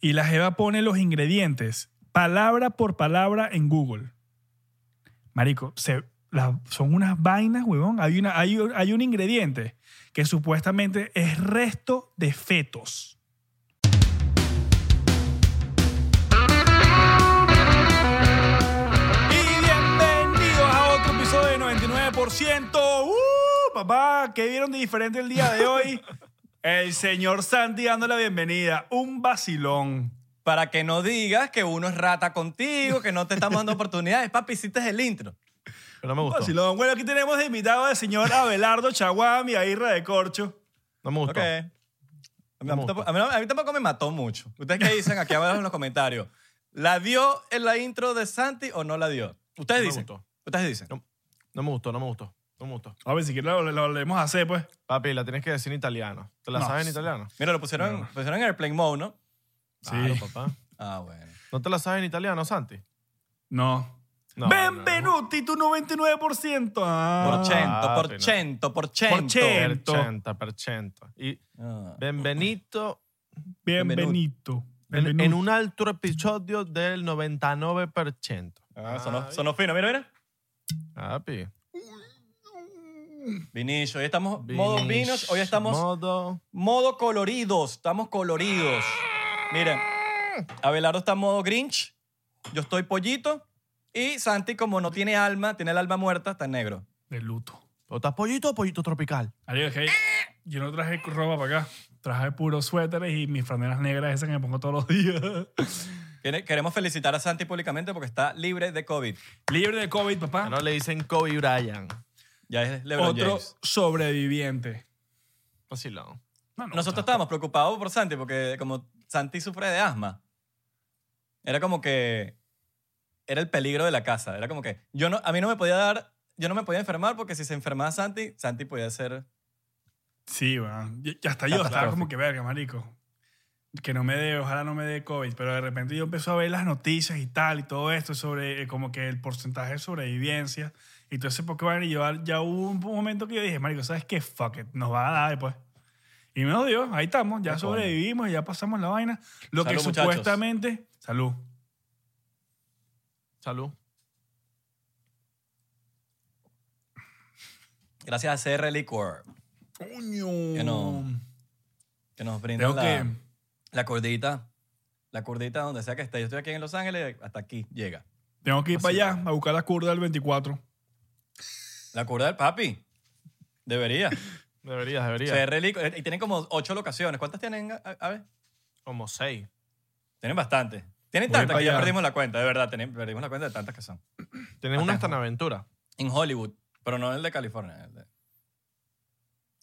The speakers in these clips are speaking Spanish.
y la Jeva pone los ingredientes palabra por palabra en Google. Marico, son unas vainas, huevón. Hay, una, hay, hay un ingrediente que supuestamente es resto de fetos. Y bienvenidos a otro episodio de 99%. ¡Uh! Papá, ¿qué vieron de diferente el día de hoy? El señor Santi dando la bienvenida. Un vacilón. Para que no digas que uno es rata contigo, que no te estamos dando oportunidades. Papi, hiciste el intro. Pero no me gustó. Vacilón. Bueno, aquí tenemos de invitado al señor Abelardo Chaguán y a Irra de Corcho. No me gustó. A mí, No me tampoco, gustó. a mí no- a mí tampoco me mató mucho. ¿Ustedes qué dicen aquí abajo en los comentarios? ¿La dio en la intro de Santi o no la dio? Ustedes No me dicen. gustó. Ustedes dicen. No, no me gustó, no me gustó. A ver, si quieres lo, lo volvemos a hacer, pues. Papi, la tienes que decir en italiano. ¿Te la No. sabes en italiano? Mira, lo pusieron, pusieron en Airplane Mode, ¿no? Sí. Claro, papá. Ah, bueno. ¿No te la sabes en italiano, Santi? No. No, Benvenuti, tu 99%. Ah. Por cento, por no. cento, por cento. Por cento. 80%. Y Ah. benvenuto Bienvenido. en, Benvenuti. en un altro episodio del 99%. Ah, sonó, Ay, sonó fino. Mira, mira. Papi. Vinicio. Hoy estamos modo vinos. Hoy estamos Modo... modo coloridos. Estamos coloridos. Miren, Abelardo está en modo Grinch. Yo estoy pollito. Y Santi, como no tiene alma, tiene el alma muerta, está en negro. De luto. ¿O estás pollito o pollito tropical? Es que yo no traje ropa para acá. Traje puros suéteres y mis franelas negras esas que me pongo todos los días. Queremos felicitar a Santi públicamente porque está libre de COVID. Libre de COVID, papá. Ya no le dicen Kobe Bryant. Ya es LeBron Otro James. sobreviviente. Vacilón. No, no, Nosotros estábamos preocupados por Santi porque como Santi sufre de asma, era como que era el peligro de la casa. Era como que yo no, a mí no me podía dar, yo no me podía enfermar porque si se enfermaba Santi, Santi podía ser... Sí, bueno. Y hasta yo estaba como que verga, marico. Que no me dé, ojalá no me dé COVID. Pero de repente yo empecé a ver las noticias y tal y todo esto sobre eh, como que el porcentaje de sobrevivencia y todo ese Pokémon. Y yo ya hubo un momento que yo dije, marico, ¿sabes qué? Fuck it, nos va a dar después. Y me dio, ahí estamos, ya sobrevivimos, ya pasamos la vaina. Lo que muchachos. supuestamente... Salud. Salud. Gracias a CR Liquor Coño. Que no. que nos brinda la, que... la cordita. La cordita donde sea que esté. Yo estoy aquí en Los Ángeles, hasta aquí llega. Tengo que ir para allá a buscar la curva del 24. La curda del papi. Debería. Deberías, deberías. CR Liquor. Y tienen como ocho locaciones. ¿Cuántas tienen? A, a ver. Como seis. Tienen bastante. Tienen Voy tantas que ya allá. perdimos la cuenta, de verdad. perdimos la cuenta de tantas que son. Tienes una hasta en aventura. En Hollywood, pero no el de California. el de-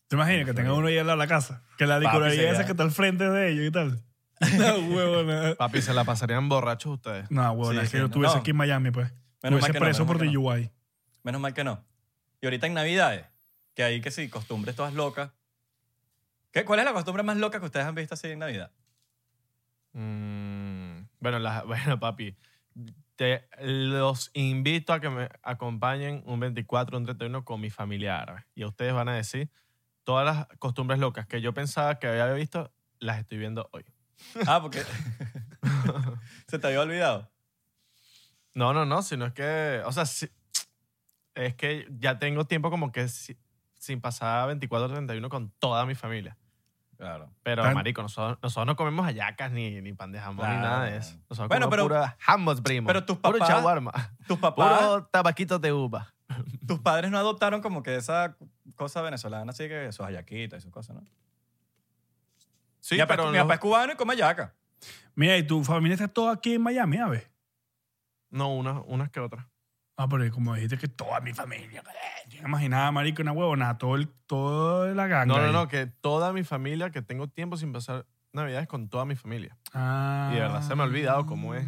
¿Te imaginas que tenga uno ahí al lado de la casa? Que la Papi, licorería sería- esa que está al frente de ellos y tal. No, huevona. Papi, se la pasarían borrachos ustedes. No, huevona, Sí, es que sí, yo no. estuviese No. aquí en Miami, pues. Menos mal Estuviese que no, preso menos por mal que no. DUI. Menos mal que no. Y ahorita en Navidades, que hay que sí, costumbres todas locas. ¿Qué, ¿Cuál es la costumbre más loca que ustedes han visto así en Navidad? Mm, bueno, la- bueno, papi. Te los invito a que me acompañen un 24, un 31 con mi familia árabe. Y ustedes van a decir todas las costumbres locas que yo pensaba que había visto, las estoy viendo hoy. Ah, porque se te había olvidado. No, no, no, sino es que, o sea, sí- es que ya tengo tiempo como que si- sin pasar 24, 31 con toda mi familia. Claro. Pero, Tan- marico, nosotros, nosotros no comemos hallacas ni, ni pan de jamón ni nada de eso. Nosotros Bueno, comemos pero- pura jamón, primo. pero tus Puro papás- shawarma. Tus papás, Puro tabaquito de uva. tus padres no adoptaron como que esa cosa venezolana, así que sus hallaquitas y sus cosas, ¿no? Sí, mi, papá, pero mi no, papá es cubano y come hallaca. Mira, ¿y tu familia está toda aquí en Miami, a ver? no unas, unas que otras. Ah, pero como dijiste que toda mi familia. eh, Yo no imaginaba, marico, una huevona, todo el, toda la ganga. No, no, ahí. no, que toda mi familia, que tengo tiempo sin pasar navidades con toda mi familia. Ah. Y de verdad se me ha olvidado cómo es.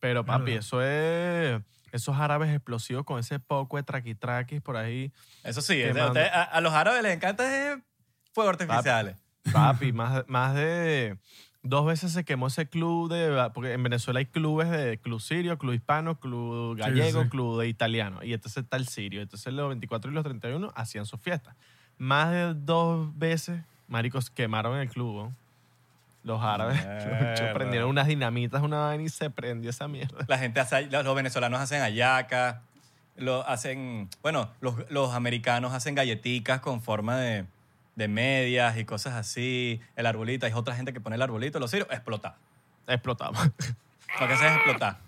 Pero papi, Verdad. eso es... Esos árabes explosivos con ese poco de traquitraquis por ahí. Eso sí, Qué es de- mando. ustedes- a, a los árabes les encanta fuegos artificiales. Papi, más, más de dos veces se quemó ese club de... Porque en Venezuela hay clubes de club sirio, club hispano, club gallego, sí. club de italiano. Y entonces está el sirio. Entonces los 24 y los 31 hacían sus fiestas. Más de dos veces, maricos, quemaron el club. ¿no? Los árabes prendieron unas dinamitas, una vaina y se prendió esa mierda. La gente hace, los venezolanos hacen hallaca, lo hacen, bueno, los, los americanos hacen galletitas con forma de, de medias y cosas así. El arbolito, hay otra gente que pone el arbolito, los ciros, explota. Explotamos. Lo que sea es explotar.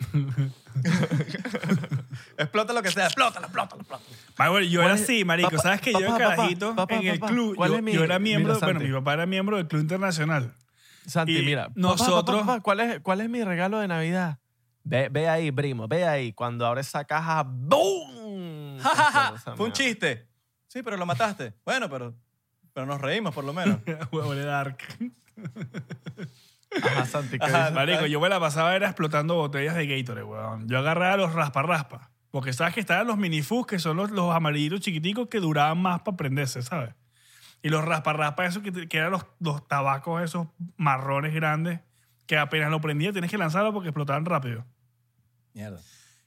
explota lo que sea, explota, explota, explota. Ah, bueno, yo ¿Cuál era es- así, marico. papá, ¿Sabes que yo papá, carajito papá, en el club? ¿cuál Yo, mi- yo era miembro, mira, bueno, mi papá era miembro del Club Internacional. Santi, Y mira. nosotros- papá, papá, ¿cuál, es, ¿Cuál es mi regalo de Navidad? Ve, ve ahí, primo, ve ahí. Cuando abres esa caja, ¡boom! Ja, ja, ja, Esa Fue un chiste. Sí, pero lo mataste. Bueno, pero, pero nos reímos por lo menos. Huevo de Dark. Ajá, Santi, ¿qué Ajá, dices? Marico, yo me la pasaba era explotando botellas de Gatorade, weón. Yo agarraba los raspa-raspa. Porque sabes que estaban los minifus, que son los, los amarillitos chiquiticos que duraban más para prenderse, ¿sabes? Y los raspa-raspa, esos que, que eran los, los tabacos esos marrones grandes, que apenas lo prendía tienes que lanzarlo porque explotaban rápido. Mierda.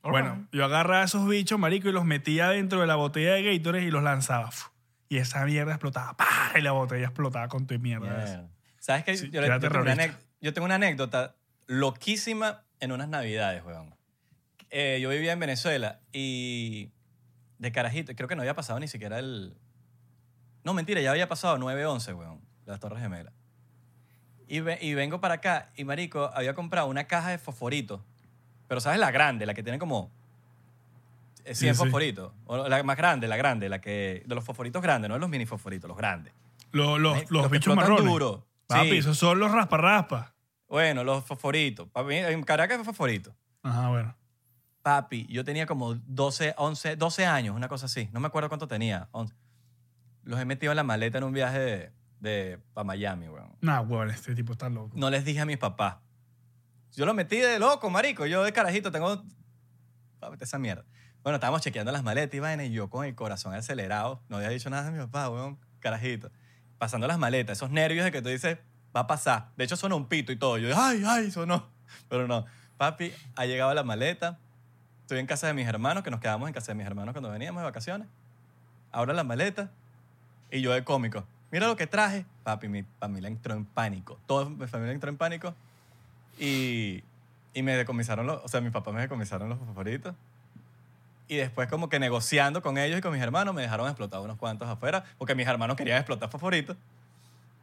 Bueno, yo agarraba esos bichos, marico, y los metía dentro de la botella de Gatorade y los lanzaba. Fu. Y esa mierda explotaba. ¡pah! Y la botella explotaba con tu mierda. ¿Sabes qué? Sí, yo, tengo una terrorista. anec- yo tengo una anécdota loquísima en unas navidades, weón. Eh, yo vivía en Venezuela y de carajito, creo que no había pasado ni siquiera el... No, mentira, ya había pasado 9-11, weón, las Torres Gemelas. Y, ve- y vengo para acá y, marico, había comprado una caja de fosforitos. Pero, ¿sabes? La grande, la que tiene como eh, 100 Sí, sí. fosforitos. O la más grande, la grande, la que... De los fosforitos grandes, no de los mini fosforitos, los grandes. Los, los, los los bichos marrones. duro. Papi, Sí. esos son los raspa-raspa. Bueno, los fosforitos. Papi, en Caracas es fosforito. Ajá, bueno. Papi, yo tenía como 12, 11, 12 años, una cosa así. No me acuerdo cuánto tenía. 11. Los he metido en la maleta en un viaje de, de para Miami, weón. Nah, weón, este tipo está loco. No les dije a mis papás. Yo lo metí de loco, marico. Yo de carajito tengo... Papi, esa mierda. Bueno, estábamos chequeando las maletas y vaina, y yo con el corazón acelerado. No había dicho nada a mi papá, weón. Carajito. Pasando las maletas. Esos nervios de que tú dices, va a pasar. De hecho, sonó un pito y todo. Yo, ay, ay, sonó. Pero no. Papi, ha llegado la maleta. Estoy en casa de mis hermanos, que nos quedamos en casa de mis hermanos cuando veníamos de vacaciones. Abro la maleta y yo de cómico. Mira lo que traje. Papi, mi familia entró en pánico. Toda mi familia entró en pánico. Y, y me decomisaron los... O sea, mis papás me decomisaron los favoritos. Y después como que negociando con ellos y con mis hermanos me dejaron explotar unos cuantos afuera porque mis hermanos querían explotar favoritos.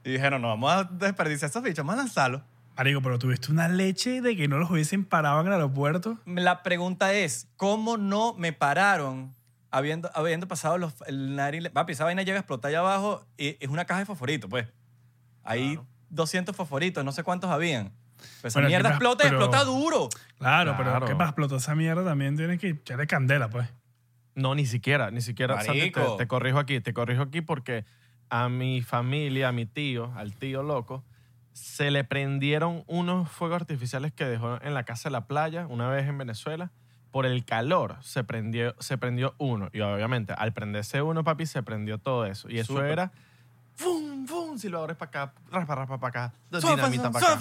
Y dijeron, no, vamos a desperdiciar esos bichos, vamos a lanzarlos. Marico, pero tuviste una leche de que no los hubiesen parado en el aeropuerto. La pregunta es, ¿cómo no me pararon habiendo, habiendo pasado los, el nariz? Papi, esa vaina llega a explotar allá abajo y es una caja de fosforitos, pues. Hay Claro. 200 fosforitos, no sé cuántos habían. Pues esa mierda ¿qué más? explota y Pero- explota duro. Claro, Claro. pero ¿qué para explotar esa mierda también tienes que echarle candela, pues. No, ni siquiera, ni siquiera. Santi, te, Marico. te corrijo aquí, te corrijo aquí porque a mi familia, a mi tío, al tío loco, se le prendieron unos fuegos artificiales que dejó en la casa de la playa una vez en Venezuela. Por el calor se prendió, se prendió uno. Y obviamente, al prenderse uno, papi, se prendió todo eso. Y eso Súper. era. ¡Fum! ¡Fum! Silbadores para acá, raspa, raspa para acá, dinamita para acá.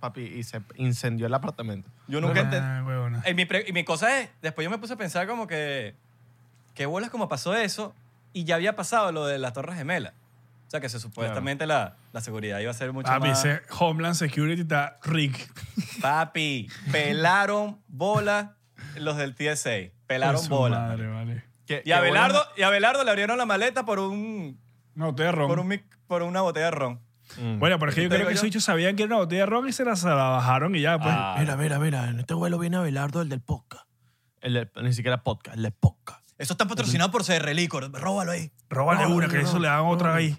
Papi, y se incendió el apartamento. Yo nunca entendí. Ah. Y mi, pre- y mi cosa es, después yo me puse a pensar como que, qué bolas como pasó eso y ya había pasado lo de las Torres Gemelas. O sea, que se supuestamente la, la seguridad iba a ser mucho Papi, más... ese Homeland Security está rick. Papi, pelaron bola los del TSA. Pelaron bola. Madre, vale. ¿Qué- Y a, Belardo, y a Belardo le abrieron la maleta por un, No, te ron. por un mic- por una botella de ron. Mm. Bueno, pero es que yo creo que esos bichos sabían que era una botella de ron y se la, se la bajaron y ya, pues. Ah. Mira, mira, mira, en este vuelo viene Abelardo, el del podcast. El de- ni siquiera podcast, el de podcast. Eso está patrocinado por CR Licor. Róbalo ahí. Róbale una, que eso le dan otra ahí.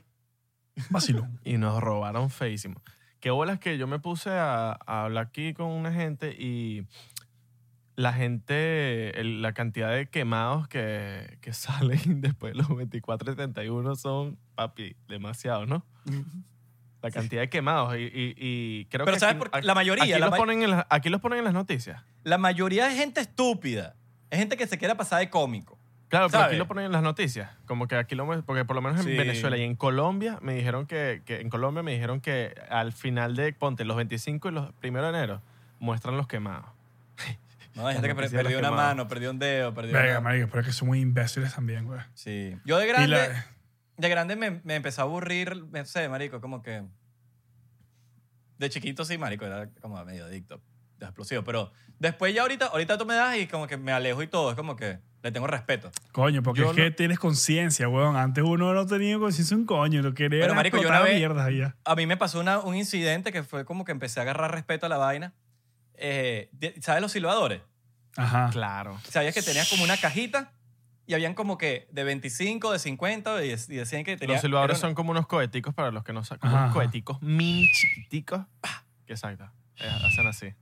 Vacilón. Y nos robaron feísimo. Qué bolas que yo me puse a, a hablar aquí con una gente y la gente, el- la cantidad de quemados que, que salen después de los 24 y 31 son, papi, demasiados, ¿no? La cantidad de quemados. Y, y- y creo Pero que. ¿sabes aquí- por La mayoría, Aquí, la los ma- ponen en las, aquí los ponen en las noticias. La mayoría de gente estúpida. Es gente que se quiere pasar de cómico. Claro, pero aquí lo ponen en las noticias. Como que aquí lo porque por lo menos en Sí. Venezuela y en Colombia me dijeron que, que en Colombia me dijeron que al final de ponte los 25 y los 1 de enero muestran los quemados. No, hay gente que perdió una quemadas. mano, perdió un dedo, perdió Verga, una... marico, pero es que son muy imbéciles también, güey. Sí. Yo de grande... la- de grande me, me empezó a aburrir, no sé, marico, como que... De chiquito sí, marico, era como medio adicto, de explosivo. Pero después ya ahorita, ahorita tú me das y como que me alejo y todo. Es como que le tengo respeto. Coño, porque Yo es que no- tienes conciencia, weón. Antes uno no tenía conciencia un coño. Lo quería Pero, marico, yo una vez- mierdas allá. A mí me pasó una- un incidente que fue como que empecé a agarrar respeto a la vaina. Eh, ¿Sabes los silbadores? Ajá. Claro. Sabías que tenías como una cajita y habían como que de 25, de 50 y, y decían que tenía... Los silbadores una- son como unos coheticos para los que no saben. Unos coheticos mini chiquiticos. Exacto. Eh, hacen así.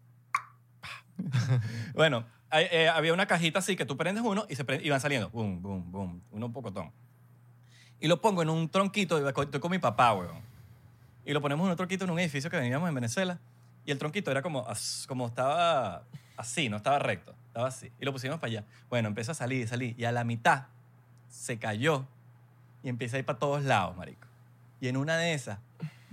Bueno, hay- eh, había una cajita así que tú prendes uno y se prende- y van saliendo. Boom, boom, boom. Uno un pocotón. Y lo pongo en un tronquito. Estoy con mi papá, weón. Y lo ponemos en un tronquito en un edificio que veníamos en Venezuela. Y el tronquito era como, como estaba así, no estaba recto. Estaba así. Y lo pusimos para allá. Bueno, empieza a salir, salir. Y a la mitad se cayó y empieza a ir para todos lados, marico. Y en una de esas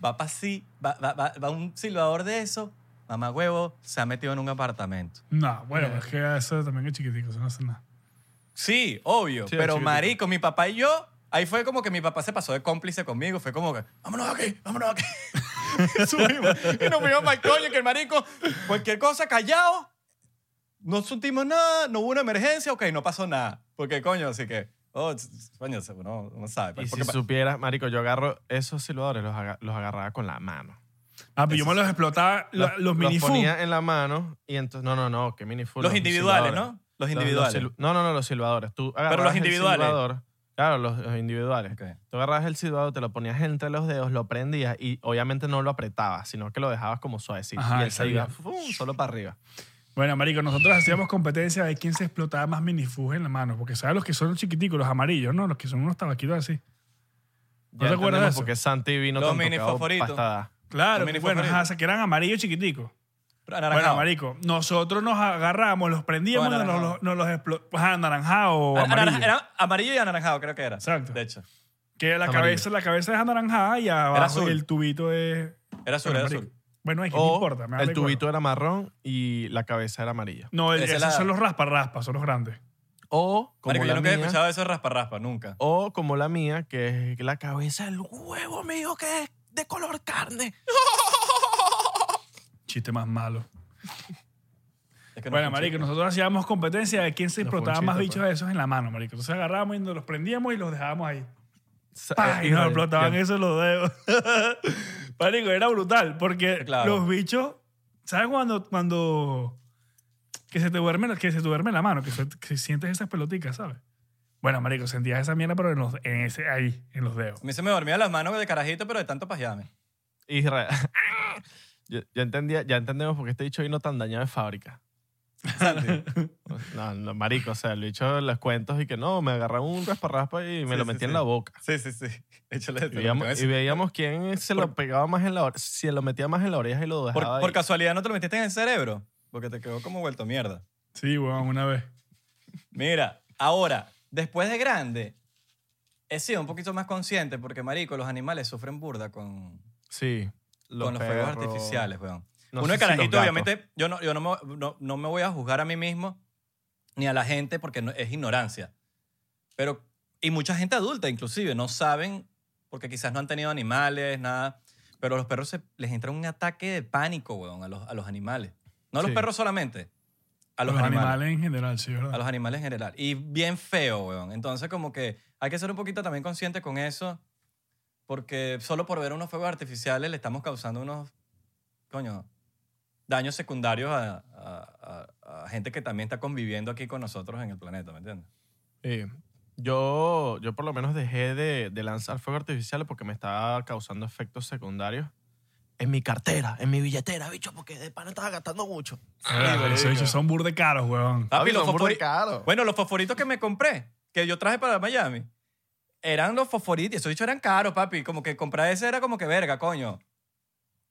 va para así, va, va, va, va un silbador de eso. Mamá huevo se ha metido en un apartamento. No, bueno, es que eso también es chiquitico, eso no hace nada. Sí, obvio. Sí, pero marico, mi papá y yo, ahí fue como que mi papá se pasó de cómplice conmigo. Fue como que, vámonos aquí, vámonos aquí. Subimos y nos fuimos para el coño, que el marico, cualquier cosa callado, no sentimos nada, no hubo una emergencia, ok, no pasó nada. Porque coño, así que, oh, coño, uno no sabe. Y pues, si porque pa- supieras, marico, yo agarro esos silbadores, los, aga- los agarraba con la mano. Ah, pero yo me los explotaba, la- los, los mini ponía en la mano y entonces, no, no, no, que mini full. los individuales. ¿no? Los Los- individuales. los no, no, no, los silbadores. Tú agarrabas los el individuales. silbador, claro, los, los individuales. Tú agarrabas el silbador, te lo ponías entre los dedos, lo prendías y obviamente no lo apretabas, sino que lo dejabas como suavecito. Ajá, y él se iba salía. solo para arriba. Bueno, marico, nosotros hacíamos competencia de quién se explotaba más minifuges en la mano. Porque sabes los que son los chiquiticos, los amarillos, ¿no? Los que son unos tabaquitos así. ¿No Ya te acuerdas de eso? por qué Santi vino Los tan mini. Claro, Los mini bueno, ajá, que eran amarillos chiquiticos. Bueno, marico, nosotros nos agarramos, los prendíamos nos los, nos los explo- Ajá, anaranjado Ana- amarillo. Era amarillo y anaranjado, creo que era. Exacto. De hecho. Que la Amarillo. cabeza, la cabeza es anaranjada y abajo azul. el tubito es... Era azul, bueno, era marico. azul. Bueno, es que no importa. me el tubito era marrón y la cabeza era amarilla. No, el- Esa es esos la- son los raspa-raspa, son los grandes. O como Marico, yo la nunca he mía, escuchado eso raspa-raspa, nunca. o como la mía, que es la cabeza del huevo mío que es de color carne. Chiste más malo. Es que no Bueno, marico, nosotros hacíamos competencia de quién se No explotaba más chiste, bichos de esos en la mano, marico. Entonces agarrábamos y nos los prendíamos y los dejábamos ahí. Eh, Y nos igual, explotaban eso los dedos. marico, era brutal porque Claro. los bichos, ¿sabes cuando, cuando que se te duerme, que se te duerme la mano, que, se- que sientes esas peloticas, ¿sabes? Bueno, marico, sentías esa mierda, pero en, los, en ese, ahí, en los dedos. A mí se me dormían las manos de carajito, pero de tanto pajeame. Israel. Ya, ya entendía, ya entendemos por qué este dicho vino tan dañado de fábrica. No, no, marico, o sea, el bicho en los cuentos y que no, me agarraba un rasparraspa y me Sí, lo sí, metí sí. en la boca. Sí, sí, sí. Échale Y veíamos, y veíamos quién se lo pegaba más en la oreja, si lo metía más en la oreja y lo por, dejaba por ahí. casualidad no te lo metiste en el cerebro, porque te quedó como vuelto mierda. Sí, weón, una vez. Mira, ahora, después de grande, he sido un poquito más consciente porque, marico, los animales sufren burda con, Sí. Con los fuegos perros. artificiales, weón. No Uno de sé si los carajito, gatos. obviamente, yo, no, yo no, me, no, no me voy a juzgar a mí mismo ni a la gente porque no- es ignorancia. Pero, y mucha gente adulta, inclusive, no saben porque quizás no han tenido animales, nada. Pero a los perros se, les entra un ataque de pánico, weón, a los, a los animales. No a los Sí. perros solamente, a los, Los, animales. animales. en general, sí, ¿verdad? A los animales en general. Y bien feo, weón. Entonces, como que hay que ser un poquito también consciente con eso, porque solo por ver unos fuegos artificiales le estamos causando unos, coño, daños secundarios a, a- a- a gente que también está conviviendo aquí con nosotros en el planeta, ¿me entiendes? Sí. Yo, yo por lo menos dejé de, de lanzar fuegos artificiales porque me estaba causando efectos secundarios. En mi cartera, en mi billetera, bicho, porque de pana estaba gastando mucho. Ah, pero esos bichos son burde caros, weón. Papi, los son burda de fosfori- caros. Bueno, los fosforitos que me compré, que yo traje para Miami, eran los fosforitos. Esos dichos eran caros, papi. Como que comprar ese era como que verga, coño.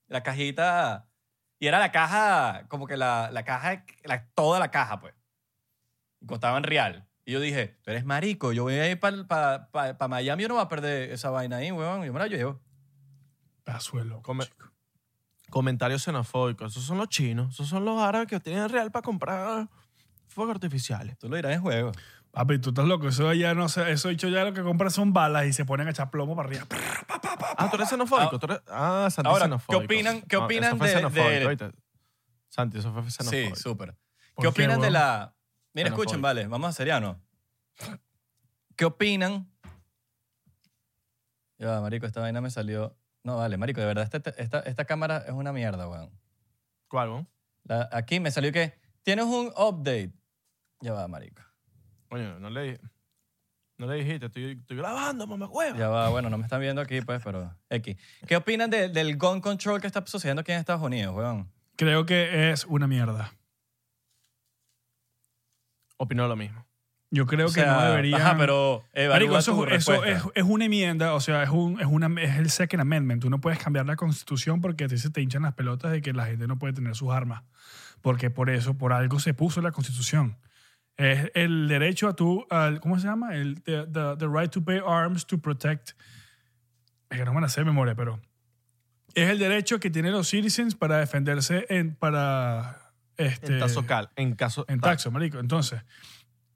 La cajita. Y era la caja, como que la, la caja, la- toda la caja, pues. Y costaban real. Y yo dije, tú eres marico, yo voy a ir para Miami, yo no voy a perder esa vaina ahí, weón. Yo me la llevo. Pazuelo. Come- Comentarios xenofóbicos. Esos son los chinos. Esos son los árabes que tienen real para comprar fuegos artificiales. Tú lo dirás en juego. Papi, tú estás loco. Eso ya no sé. Eso dicho ya lo que compran son balas y se ponen a echar plomo para arriba. Ah, tú eres xenofóbico. tú eres- Ah, Santi Ahora, xenofóbico. ¿qué opinan- qué No, eso opinan fue de- xenofóbico, de-. Santi, eso fue Sí, xenofóbico. súper. ¿Por ¿Qué opinan qué, de la... Mira, Xenofóbico. escuchen, vale, vamos a seriano. ¿Qué opinan? Ya, va, marico, esta vaina me salió... No, vale, marico, de verdad, esta, esta, esta cámara es una mierda, weón. ¿Cuál, weón? La- aquí me salió que tienes un update. Ya va, marico. Coño, no le, no le dijiste, estoy, estoy grabando, mamá hueva. Ya va, bueno, no me están viendo aquí, pues, pero X. ¿Qué opinan de- del gun control que está sucediendo aquí en Estados Unidos, weón? Creo que es una mierda. Opinó lo mismo. Yo creo O que sea, no debería. Ajá, pero evalúa Marico, eso, tu eso es, respuesta. es una enmienda, o sea, es, un, es, una, es el Second Amendment. Tú no puedes cambiar la constitución porque a ti se te hinchan las pelotas de que la gente no puede tener sus armas. Porque por eso, por algo se puso la constitución. Es el derecho a tu, al, ¿cómo se llama? El the, the- the right to bear arms to protect. Es que no me la sé de memoria, pero es el derecho que tienen los citizens para defenderse en, para este, En caso cal, en caso en taxo, marico. Entonces,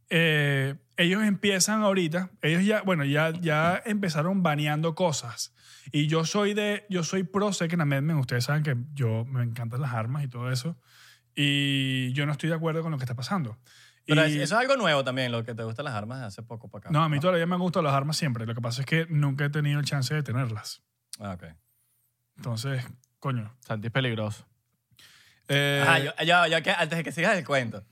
eh, ellos empiezan ahorita, ellos ya, bueno, ya, ya empezaron baneando cosas. Y yo soy de, yo soy pro Second Amendment. Ustedes saben que yo me encantan las armas y todo eso. Y yo no estoy de acuerdo con lo que está pasando. Pero Y- es- eso es algo nuevo también, lo que te gustan las armas de hace poco para acá. no, a mí todavía me han gustado las armas siempre. Lo que pasa es que nunca he tenido el chance de tenerlas. Ah, ok. Entonces, coño. Santi es peligroso. Eh, Ajá, yo, ya que, antes de que sigas el cuento.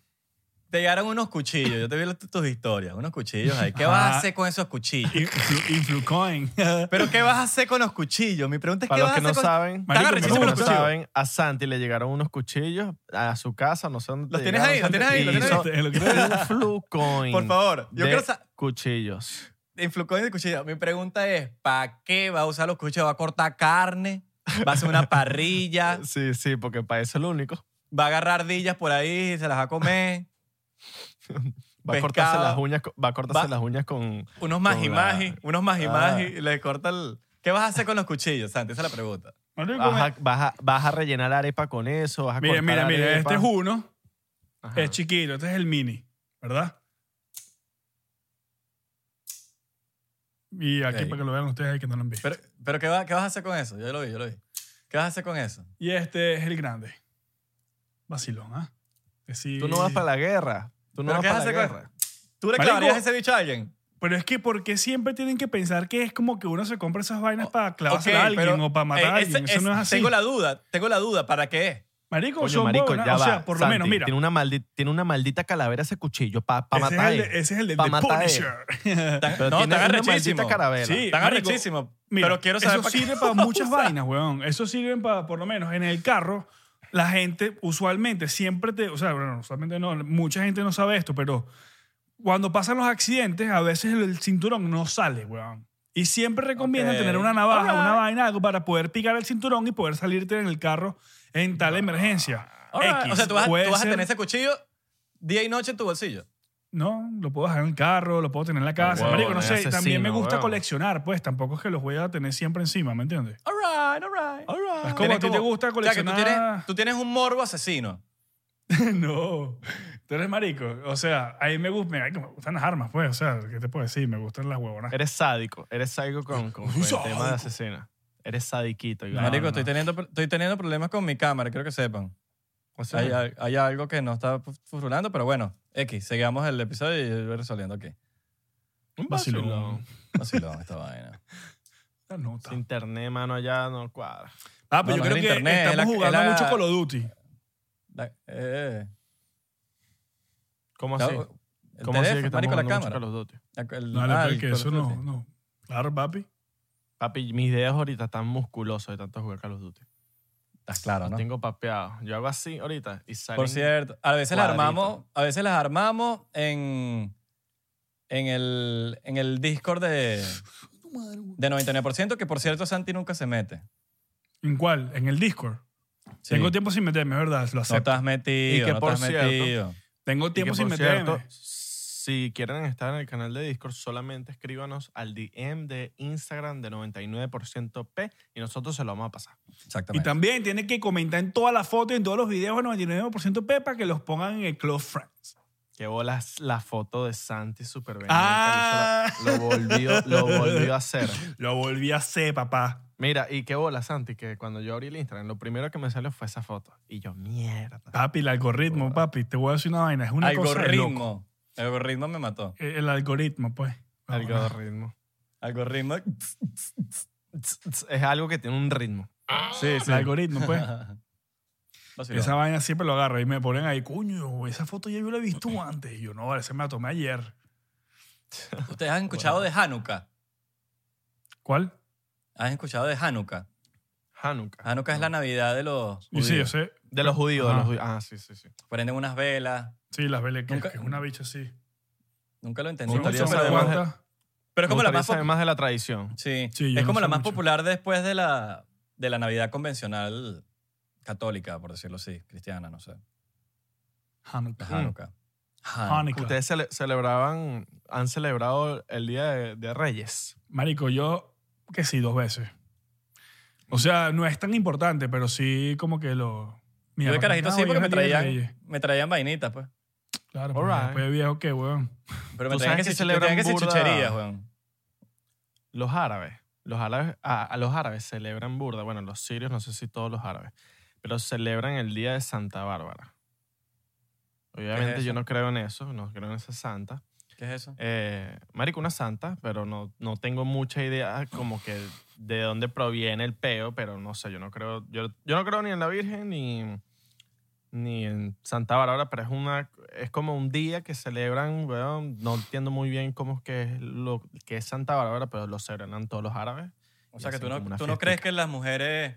Te llegaron unos cuchillos. Yo te vi tu- tus historias. Unos cuchillos ahí. ¿Qué vas a hacer con esos cuchillos? Influ- Influcoin. ¿Pero qué vas a hacer con los cuchillos? Mi pregunta es Para ¿qué los vas que a no con... saben, Marico, para los que no saben, a Santi le llegaron unos cuchillos a su casa, no sé dónde ¿Los te tienes llegaron, ahí? ¿Los tienes ahí? Santi, ¿Los y tienes hizo ahí? Lo quiero- un Flucoin Por favor, yo de quiero sa- cuchillos. Influcoin de cuchillos. Mi pregunta es, ¿para qué va a usar los cuchillos? ¿Va a cortar carne? ¿Va a hacer una parrilla? Sí, sí, porque para eso es lo único. ¿Va a agarrar ardillas por ahí y se las va a comer? Va a cortarse Pescado. las uñas, con- va a cortarse Va- las uñas con Unos magimagi, la- unos magimagi Ah. y le corta el... ¿Qué vas a hacer con los cuchillos, Santi? Esa es la pregunta. Marico, vas a, vas, a, vas a rellenar arepa con eso, vas a Mira, cortar mira, mira. arepa. Este es uno. Ajá. Es chiquito. Este es el mini. ¿Verdad? Y aquí Ok. para que lo vean ustedes ahí que no lo han visto. Pero, pero ¿qué, va- ¿qué vas a hacer con eso? Yo lo vi, yo lo vi. ¿Qué vas a hacer con eso? y este es el grande. Vacilón, ¿ah? Que sí- Tú no vas para la guerra. Tú no ¿Pero vas para la guerra. ¿Tú le Marico- clavarías ese bicho a alguien? Pero es que, ¿por qué siempre tienen que pensar que es como que uno se compra esas vainas para clavarse Ok, a alguien pero, o para matar eh, a alguien? ese- Eso no es es- así. Tengo la duda, tengo la duda. ¿Para qué? Marico, Coño, son marico, ya O va. sea, por lo Santi, menos, mira. Tiene una, maldita, tiene una maldita calavera ese cuchillo para ese, matar es el él. de- ese es el del Pa' él. Punisher. Tan- Pero no, tiene están una arrechísimos. maldita calavera. Sí, Están marico. Mira, pero quiero saber eso para qué- sirve para muchas vainas, weón. Eso sirve para, por lo menos, en el carro, la gente usualmente siempre te, o sea, bueno, usualmente no, mucha gente no sabe esto, pero cuando pasan los accidentes, a veces el, cinturón no sale, weón. Y siempre recomiendan tener una navaja, una vaina, algo para poder picar el cinturón y poder salirte en el carro en tal emergencia. Alright. X. O sea, tú vas, tú vas a tener ese cuchillo día y noche en tu bolsillo. No, lo puedo dejar en el carro, lo puedo tener en la casa. huevo, Marico, no sé, también asesino, me gusta huevo. coleccionar, pues tampoco es que los voy a tener siempre encima, ¿me entiendes? All. Es como Tienes a ti te gusta O sea, que tú coleccionar... tienes, tú tienes un morbo asesino. no, tú eres marico. O sea, a mí me, gusta, me, me gustan las armas, pues. O sea, ¿qué te puedo decir? Me gustan las huevonas. Eres sádico. Eres sádico con, con, con el Sádico. tema de asesina. Eres sadiquito. Iván. Marico, no, estoy, no. Teniendo, estoy teniendo problemas con mi cámara, quiero que sepan. O sea, Hay, hay- hay algo que no está fu- funcionando, pero bueno, X, seguimos el episodio y voy resolviendo aquí. un Vacilón. vacilón. Vacilón esta vaina. La nota. Ese internet, mano, allá no cuadra. Ah, pues No, yo no creo es que internet, es estamos la- es jugando la- mucho Call of Duty. La- eh, ¿Cómo así? el ¿Cómo así que teléfono, estamos marico, la jugando mucho cámara. Call of Duty? La- el- No, ah, el que Call eso no, no. Claro, papi. Papi, mis dedos ahorita están musculosos de tanto jugar Call of Duty. Estás claro, Los ¿no? tengo papeados. Yo hago así ahorita y salen... Por cierto, a veces las armamos, a veces las armamos en, en, el, en el Discord de, de 99%, que por cierto Santi nunca se mete. ¿En cuál? En el Discord. Sí. Tengo tiempo sin meterme, es ¿verdad? Lo No acepto. estás metido, Y que no por estás cierto, metido. Tengo Y tiempo sin meterme. cierto, si quieren estar en el canal de Discord, solamente escríbanos al DM de Instagram de 99% P y nosotros se lo vamos a pasar. Y Exactamente. también tienen que comentar en todas las fotos y en todos los videos de 99% P para que los pongan en el Close Friends. Qué bolas la foto de Santi super Ah. Lo volvió, lo volvió a hacer. Lo volví a hacer, papá. Mira, y qué bola, Santi, que cuando yo abrí el Instagram, lo primero que me salió fue esa foto. Y yo, mierda. Papi, el algoritmo, papi. Te voy a decir una vaina. Es una cosa de loco. Algoritmo. El algoritmo me mató. El el algoritmo, pues. Algoritmo. Algoritmo. Es algo que tiene un ritmo. Sí, El algoritmo, pues. Esa vaina siempre lo agarro y me ponen ahí, coño, esa foto ya yo la he visto antes. Y yo, no, vale, esa me la tomé ayer. ¿Ustedes han escuchado de Hanukkah? ¿Cuál? ¿Han escuchado de Hanukkah? Hanukkah. Hanukkah es la Navidad de los Y sí, yo judíos. sé. De los judíos, de Ajá. los judíos. Ah, sí, sí, sí. Prenden unas velas. Sí, las velas que, Nunca- que es una bicha así. Nunca lo entendí Me mucho, gustaría pero, saber más ¿Cuántas? pero es como la más, saber pop- más de la tradición. sí, Sí, yo es no como sé la más mucho. popular después de la, de la Navidad convencional católica, por decirlo así, cristiana, no sé. Hanukkah. Hanukkah. Hanukkah. Hanukkah. Ustedes cele- celebraban, han celebrado el Día de, de Reyes. Marico, yo que sí, dos veces. O sea, no es tan importante, pero sí como que lo... mi Yo de papá, carajito "Ah, sí, hoy porque es me el Día de traían, Reyes". me traían vainitas, pues. Claro, pero right. después de viejo, ¿qué, weón? Pero me ¿Tú traían sabes que, que si, me traían que si celebran burda? chucherías, weón. Los árabes. Los árabes a, a los árabes celebran burda. Bueno, los sirios, no sé si todos los árabes. Pero celebran el Día de Santa Bárbara. Obviamente eso? yo no creo en eso, no creo en esa santa. ¿Qué es eso? Eh, marico, una santa, pero no, no tengo mucha idea como que de dónde proviene el peo, pero no sé, yo no creo, yo, yo no creo ni en la Virgen ni, ni en Santa Bárbara, pero es una, es como un día que celebran, weón, no entiendo muy bien cómo es que es lo que es Santa Bárbara, pero lo celebran todos los árabes. O sea, que tú no, tú no crees que las mujeres...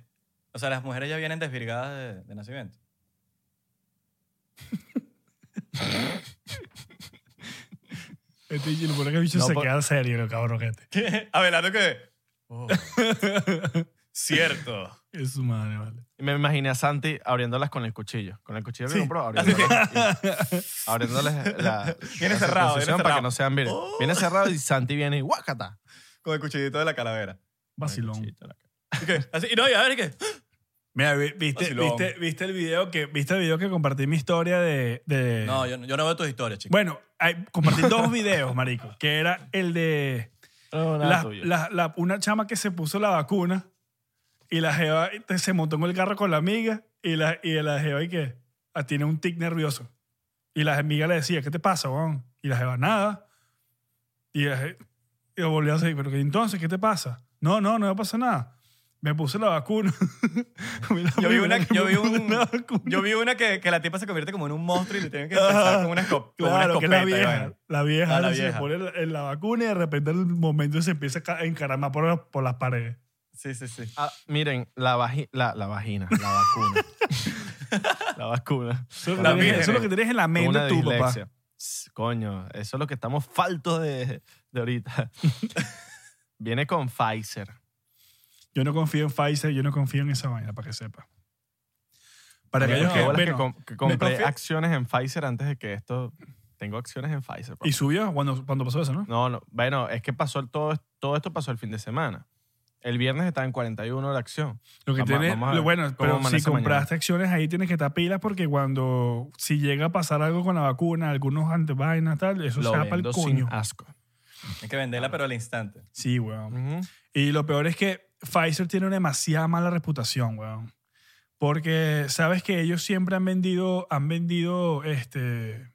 O sea, las mujeres ya vienen desvirgadas de, de nacimiento. Este lo pone que el bicho No, se por- queda serio, lo cabrón que este. ¿Qué? Abelardo, ¿qué? Oh. Cierto. Es su madre, vale. Y me imaginé a Santi abriéndolas con el cuchillo, con el cuchillo que Sí. compró, abriéndolas, y- abriéndoles la, Viene la cerrado, viene circuncisión para cerrado. que no sean virgen. Oh. Viene cerrado y Santi viene y guácata. Con el cuchillito de la calavera. Vacilón. Cuchillito, la- ¿Y qué? Así, y no, y a ver, ¿y qué? Mira, vi- viste, Vacilón. viste, viste el video que viste el video que compartí mi historia de, de- No, yo, yo no veo tus historias, chicos. bueno, hay- compartí dos videos, marico, que era el de No, nada la- tuyo. la- la- una chama que se puso la vacuna y la jeva te- se montó en el carro con la amiga y la, y la jeva y que ah, tiene un tic nervioso. Y la amiga le decía, ¿qué te pasa, weón? Y la jeva, nada. Y, la je- y lo volvió a decir, ¿pero qué entonces qué te pasa? No, no, no me pasa nada. Me puse la vacuna. Yo vi una, que yo vi un, vacuna. yo vi una que, que la tipa se convierte como en un monstruo y le tienen que empezar con una, esco- con una Claro, que es la escopeta. vieja. vaina. La vieja, Ah, la se vieja. pone la- en la vacuna y de repente en el momento se empieza a ca- encaramar por, por las paredes. Sí, sí, sí. Ah, miren, la, vagi- la, la vagina, la vacuna. la vacuna. Eso, es lo La que tienes- virgen. eso es lo que tienes en la mente Una tú, papá. dislexia. Tss, Coño, eso es lo que estamos faltos de, de ahorita. Viene con Pfizer. Yo no confío en Pfizer, yo no confío en esa vaina, para que sepa. Para aquellos que, bueno, com- que compré acciones en Pfizer antes de que esto... Tengo acciones en Pfizer. papá. y subió cuando, cuando pasó eso, ¿no? No, no. Bueno, es que pasó todo, todo esto pasó el fin de semana. El viernes estaba en 41 la acción. Lo que Vamos- tiene, vamos lo bueno, pero si mañana. compraste acciones ahí tienes que estar pilas porque cuando, si llega a pasar algo con la vacuna, algunos antivainas, tal, eso Lo se va para el vendo sin coño. asco. Hay que venderla, pero al instante. Sí, weón. Y lo peor es que Pfizer tiene una demasiada mala reputación, weón. Porque sabes que ellos siempre han vendido, han vendido este,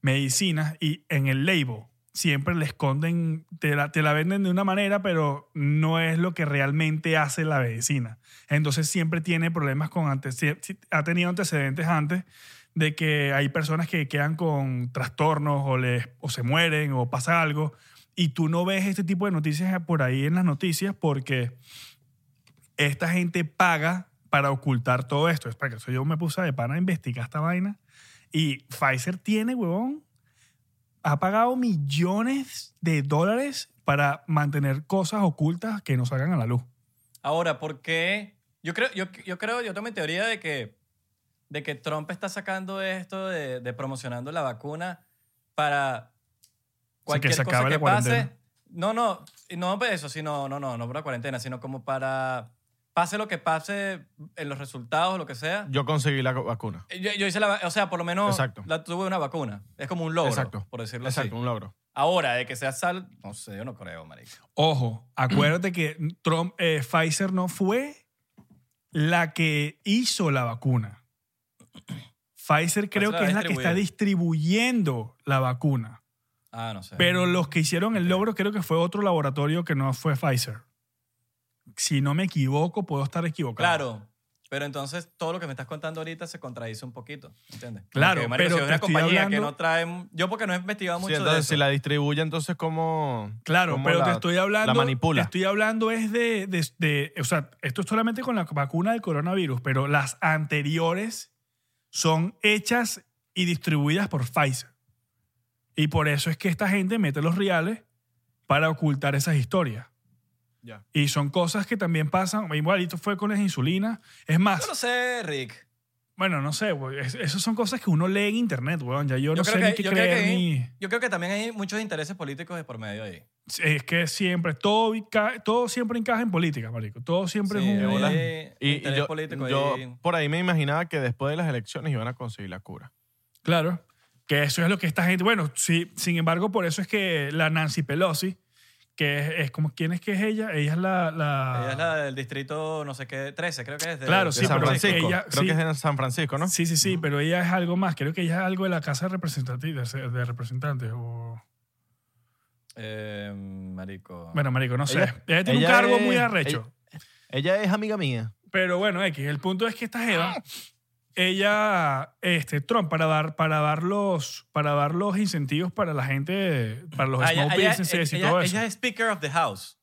medicinas y en el label siempre le esconden, te la, venden de una manera, pero no es lo que realmente hace la medicina. Entonces siempre tiene problemas con antes, ha tenido antecedentes antes de que hay personas que quedan con trastornos o, les, o se mueren o pasa algo y tú no ves este tipo de noticias por ahí en las noticias porque esta gente paga para ocultar todo esto. Es para que eso yo me puse de pana a investigar esta vaina y Pfizer tiene, huevón, ha pagado millones de dólares para mantener cosas ocultas que no salgan a la luz. Ahora, ¿por qué? Yo creo, yo, yo creo, yo tengo mi teoría de que, de que Trump está sacando esto de, de promocionando la vacuna para cualquier se cosa acabe que la pase. cuarentena. No, no, no por eso, sino, no, no, no por la cuarentena, sino como para pase lo que pase en los resultados, lo que sea. Yo conseguí la vacuna. Yo, yo hice la, o sea, por lo menos Exacto. la tuve una vacuna. Es como un logro, Exacto. por decirlo Exacto, así. un logro. Ahora, de que sea sal, no sé, yo no creo, marico. Ojo, acuérdate que Trump, eh, Pfizer no fue la que hizo la vacuna. Pfizer creo la que es la que está distribuyendo la vacuna. Ah, no sé. Pero los que hicieron el logro creo que fue otro laboratorio que no fue Pfizer. Si no me equivoco, puedo estar equivocado. Claro, pero entonces todo lo que me estás contando ahorita se contradice un poquito, ¿entiendes? Claro, pero si es una compañía que no trae... Yo porque no he investigado Sí, mucho de entonces, eso. si la distribuye, entonces, ¿cómo. Claro, cómo pero la- te estoy hablando. La manipula. Te estoy hablando es de, de- de- O sea, esto es solamente con la vacuna del coronavirus, pero las anteriores son hechas y distribuidas por Pfizer. Y por eso es que esta gente mete los reales para ocultar esas historias. Ya. Y son cosas que también pasan. Igualito fue con las insulinas. Es más, Yo no sé, Rick. bueno, no sé, güey, es- esas son cosas que uno lee en internet, weón. Ya yo, no Yo sé creo ni que- qué yo creo creer que- ni... Yo creo que también hay muchos intereses políticos de por medio ahí. Es que siempre, todo, todo siempre encaja en política, marico. Todo siempre Sí, es un... hay Y, y interés yo, político yo ahí. por ahí me imaginaba que después de las elecciones iban a conseguir la cura. Claro, que eso es lo que esta gente... Bueno, sí, sin embargo, por eso es que la Nancy Pelosi, que es, es como... ¿Quién es que es ella? Ella es la... la- Ella es la del distrito, no sé qué, 13, creo que es. de- Claro, De sí, San Francisco. ella- Creo sí. que es en San Francisco, ¿no? Sí, sí, sí, pero ella es algo más. Creo que ella es algo de la Casa de Representantes. De, de representantes o... Eh, marico. Bueno, marico, no sé. Ella, Ella- tiene un cargo es- muy arrecho. Ella es amiga mía. Pero bueno, X, el punto es que esta Jeva, ella, este, Trump, para dar, para dar los, para dar los incentivos para la gente, para los Ah, ella, small ella- businesses y ella- todo eso. ella es Speaker of the House.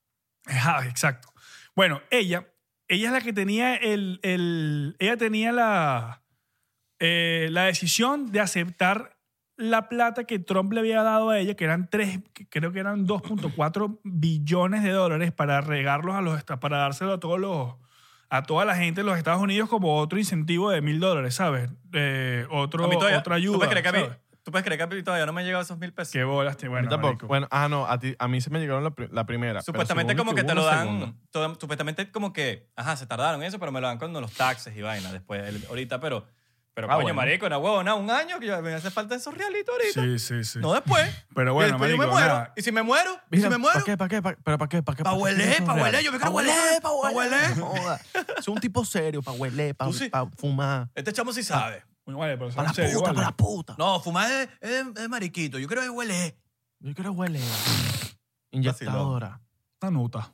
Ajá, exacto. Bueno, ella, ella es la que tenía el, el ella tenía la, eh, la decisión de aceptar la plata que Trump le había dado a ella, que eran tres, creo que eran 2.4 billones de dólares para regarlos a los, para dárselo a todos los, a toda la gente de los Estados Unidos como otro incentivo de mil dólares, ¿sabes? Eh, otro, todavía- otra ¿tú ayuda. puedes creer que a mí-. ¿Tú puedes creer que a mí todavía no me han llegado esos mil pesos? Qué bolas, tío. A Bueno, mí tampoco. Bueno, ah, no, a, ti- a mí se me llegaron la, pri- la primera. Supuestamente como que te lo dan, todo- supuestamente como que, ajá, se tardaron en eso, pero me lo dan con los taxes y vaina después, el- ahorita, pero, pero Ah, coño, bueno. marico, una huevona, un año que yo- me hace falta esos realitos ahorita. Sí, sí, sí. No después. Pero bueno, después yo me marico, muero. nada. ¿Y si me muero? ¿Y si me muero? ¿Para qué? ¿Para qué? ¿Para, ¿para qué? ¿Para qué? Pa' ¿Para qué huele, esos pa' reales? huele, yo me quiero Pa' huele, huele, pa' huele. Joda. Es un tipo serio, para huele, para fumar. Este chamo sí sabe. Bueno, vale, pero Para la serio, puta, vale. para la puta. No, fumar es, es- es mariquito. Yo creo que huele. Yo quiero huele. Inyectadora. Una nota.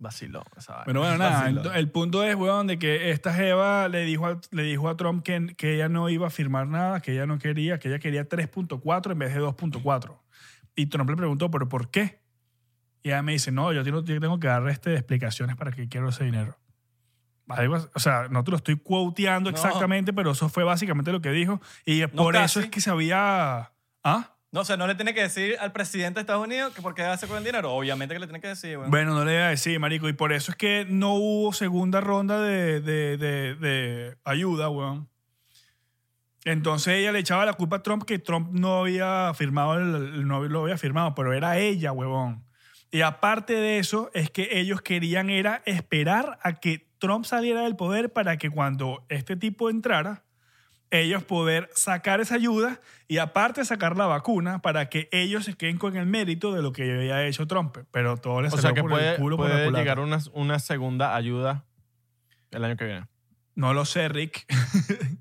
Vacilón, esa vaina. Pero bueno, nada, el, el punto es, weón, de que esta Jeva le dijo a, le dijo a Trump que, que ella no iba a firmar nada, que ella no quería, que ella quería 3.4 en vez de 2.4. Y Trump le preguntó, ¿pero por qué? Y ella me dice, no, yo tengo, yo tengo que dar este, explicaciones para que quiero ese dinero. Algo- O sea, no te lo estoy quoteando No. exactamente, pero eso fue básicamente lo que dijo. Y por eso casi. es que se había... ¿Ah? No, o sea, no le tiene que decir al presidente de Estados Unidos que por qué hace con el dinero. Obviamente que le tiene que decir, weón. Bueno, no le iba a decir, marico. Y por eso es que no hubo segunda ronda de, de- de- ayuda, weón. Entonces ella le echaba la culpa a Trump que Trump no había firmado, el- no lo había firmado, pero era ella, huevón. Y aparte de eso, es que ellos querían era esperar a que Trump saliera del poder para que cuando este tipo entrara, ellos poder sacar esa ayuda y aparte sacar la vacuna para que ellos se queden con el mérito de lo que había hecho Trump. Pero todo les O salió sea que por puede, el culo por la puede culata. llegar una, una segunda ayuda el año que viene. No lo sé, Rick.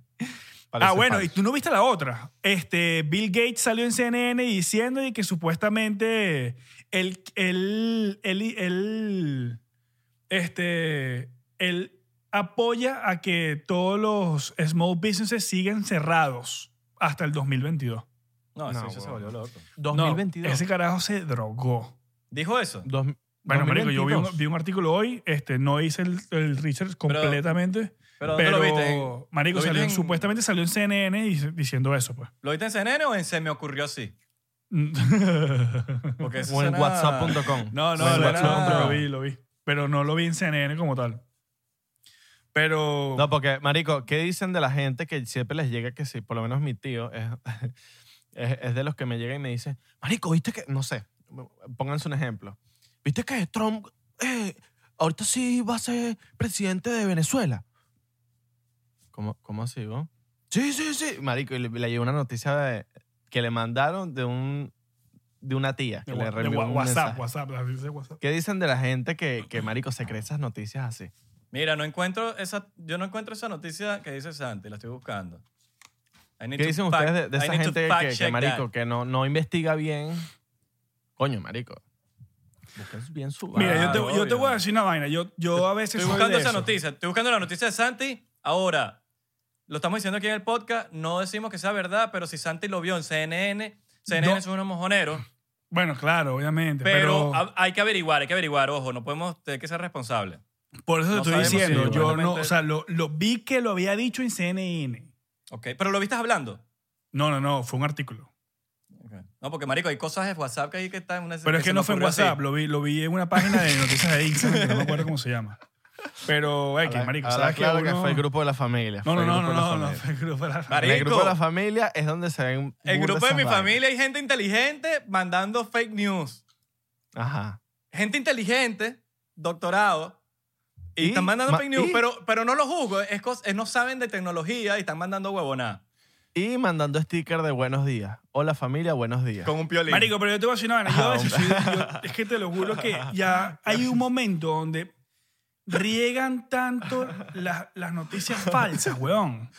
Parece ah, bueno, falso. y tú no viste la otra. Este, Bill Gates salió en CNN diciendo que supuestamente él, él, él, él, este, él apoya a que todos los small businesses sigan cerrados hasta el 2022. no, ese No, bicho se volvió loco. No, 2022. ese carajo se drogó. ¿Dijo eso? Dos- Bueno, marico, yo vi un, 2022. vi un artículo hoy, este, no hice el, el research completamente, ¿Pero pero, dónde lo viste? ¿En- marico, lo viste salió, en- supuestamente salió en CNN dic- diciendo eso, pues. ¿Lo viste en CNN o en Se me ocurrió así? Porque eso O en suena- whatsapp.com. No, no, lo, lo- lo vi, lo vi. Pero no lo vi en CNN como tal. Pero. No, porque, marico, ¿qué dicen de la gente que siempre les llega que sí? Por lo menos mi tío es, es, es de los que me llega y me dice, marico, ¿viste que...? No sé, pónganse un ejemplo. ¿Viste que Trump eh, ahorita sí va a ser presidente de Venezuela. ¿Cómo, cómo así, vos? Sí, sí, sí. Marico, y le, le llegó una noticia de- que le mandaron de un de una tía que De, le un WhatsApp. WhatsApp, WhatsApp. ¿Qué dicen de la gente que, que marico, se cree esas noticias así? Mira, no encuentro esa, yo no encuentro esa noticia que dice Santi, la estoy buscando. I need ¿Qué to dicen fact- ustedes de, de I esa need to gente fact que, que, check marico, that. que no, no investiga bien? Coño, marico. Busquen bien su Mira, yo te, Claro, yo te voy a decir una vaina. Yo, yo a veces Estoy soy buscando de esa eso. noticia. Estoy buscando la noticia de Santi. Ahora, lo estamos diciendo aquí en el podcast. No decimos que sea verdad, pero si Santi lo vio en CNN, CNN No. son unos mojoneros. Bueno, claro, obviamente. Pero, Pero, ha- hay que averiguar, hay que averiguar. Ojo, no podemos tener que ser responsables. Por eso te no estoy sabemos diciendo. si yo no, o sea, lo, lo vi que lo había dicho en CNN. Ok, pero lo viste hablando. No, no, no, fue un artículo. No, porque, marico, hay cosas de WhatsApp que hay que están en una... Pero es que no fue en así. WhatsApp, lo vi, lo vi en una página de noticias de Instagram que no me acuerdo cómo se llama. Pero, X, Habla- marico, ¿sabes claro que uno- fue el grupo de la familia. No, no, no, no, no, no, familia. fue el grupo de la Marico, En el grupo de la familia es donde se ven. El grupo de mi familia hay gente inteligente mandando fake news. Ajá. Gente inteligente, doctorado, y, están mandando ma- fake news, y- pero, pero no lo juzgo. Es, cos- es no saben de tecnología y están mandando huevonada. Y mandando sticker de buenos días. Hola familia, buenos días. Con un piolín. Marico, pero yo te voy a decir una vaina. Yo a Ah, veces soy- yo- es que te lo juro que ya hay un momento donde riegan tanto las, las noticias falsas, weón.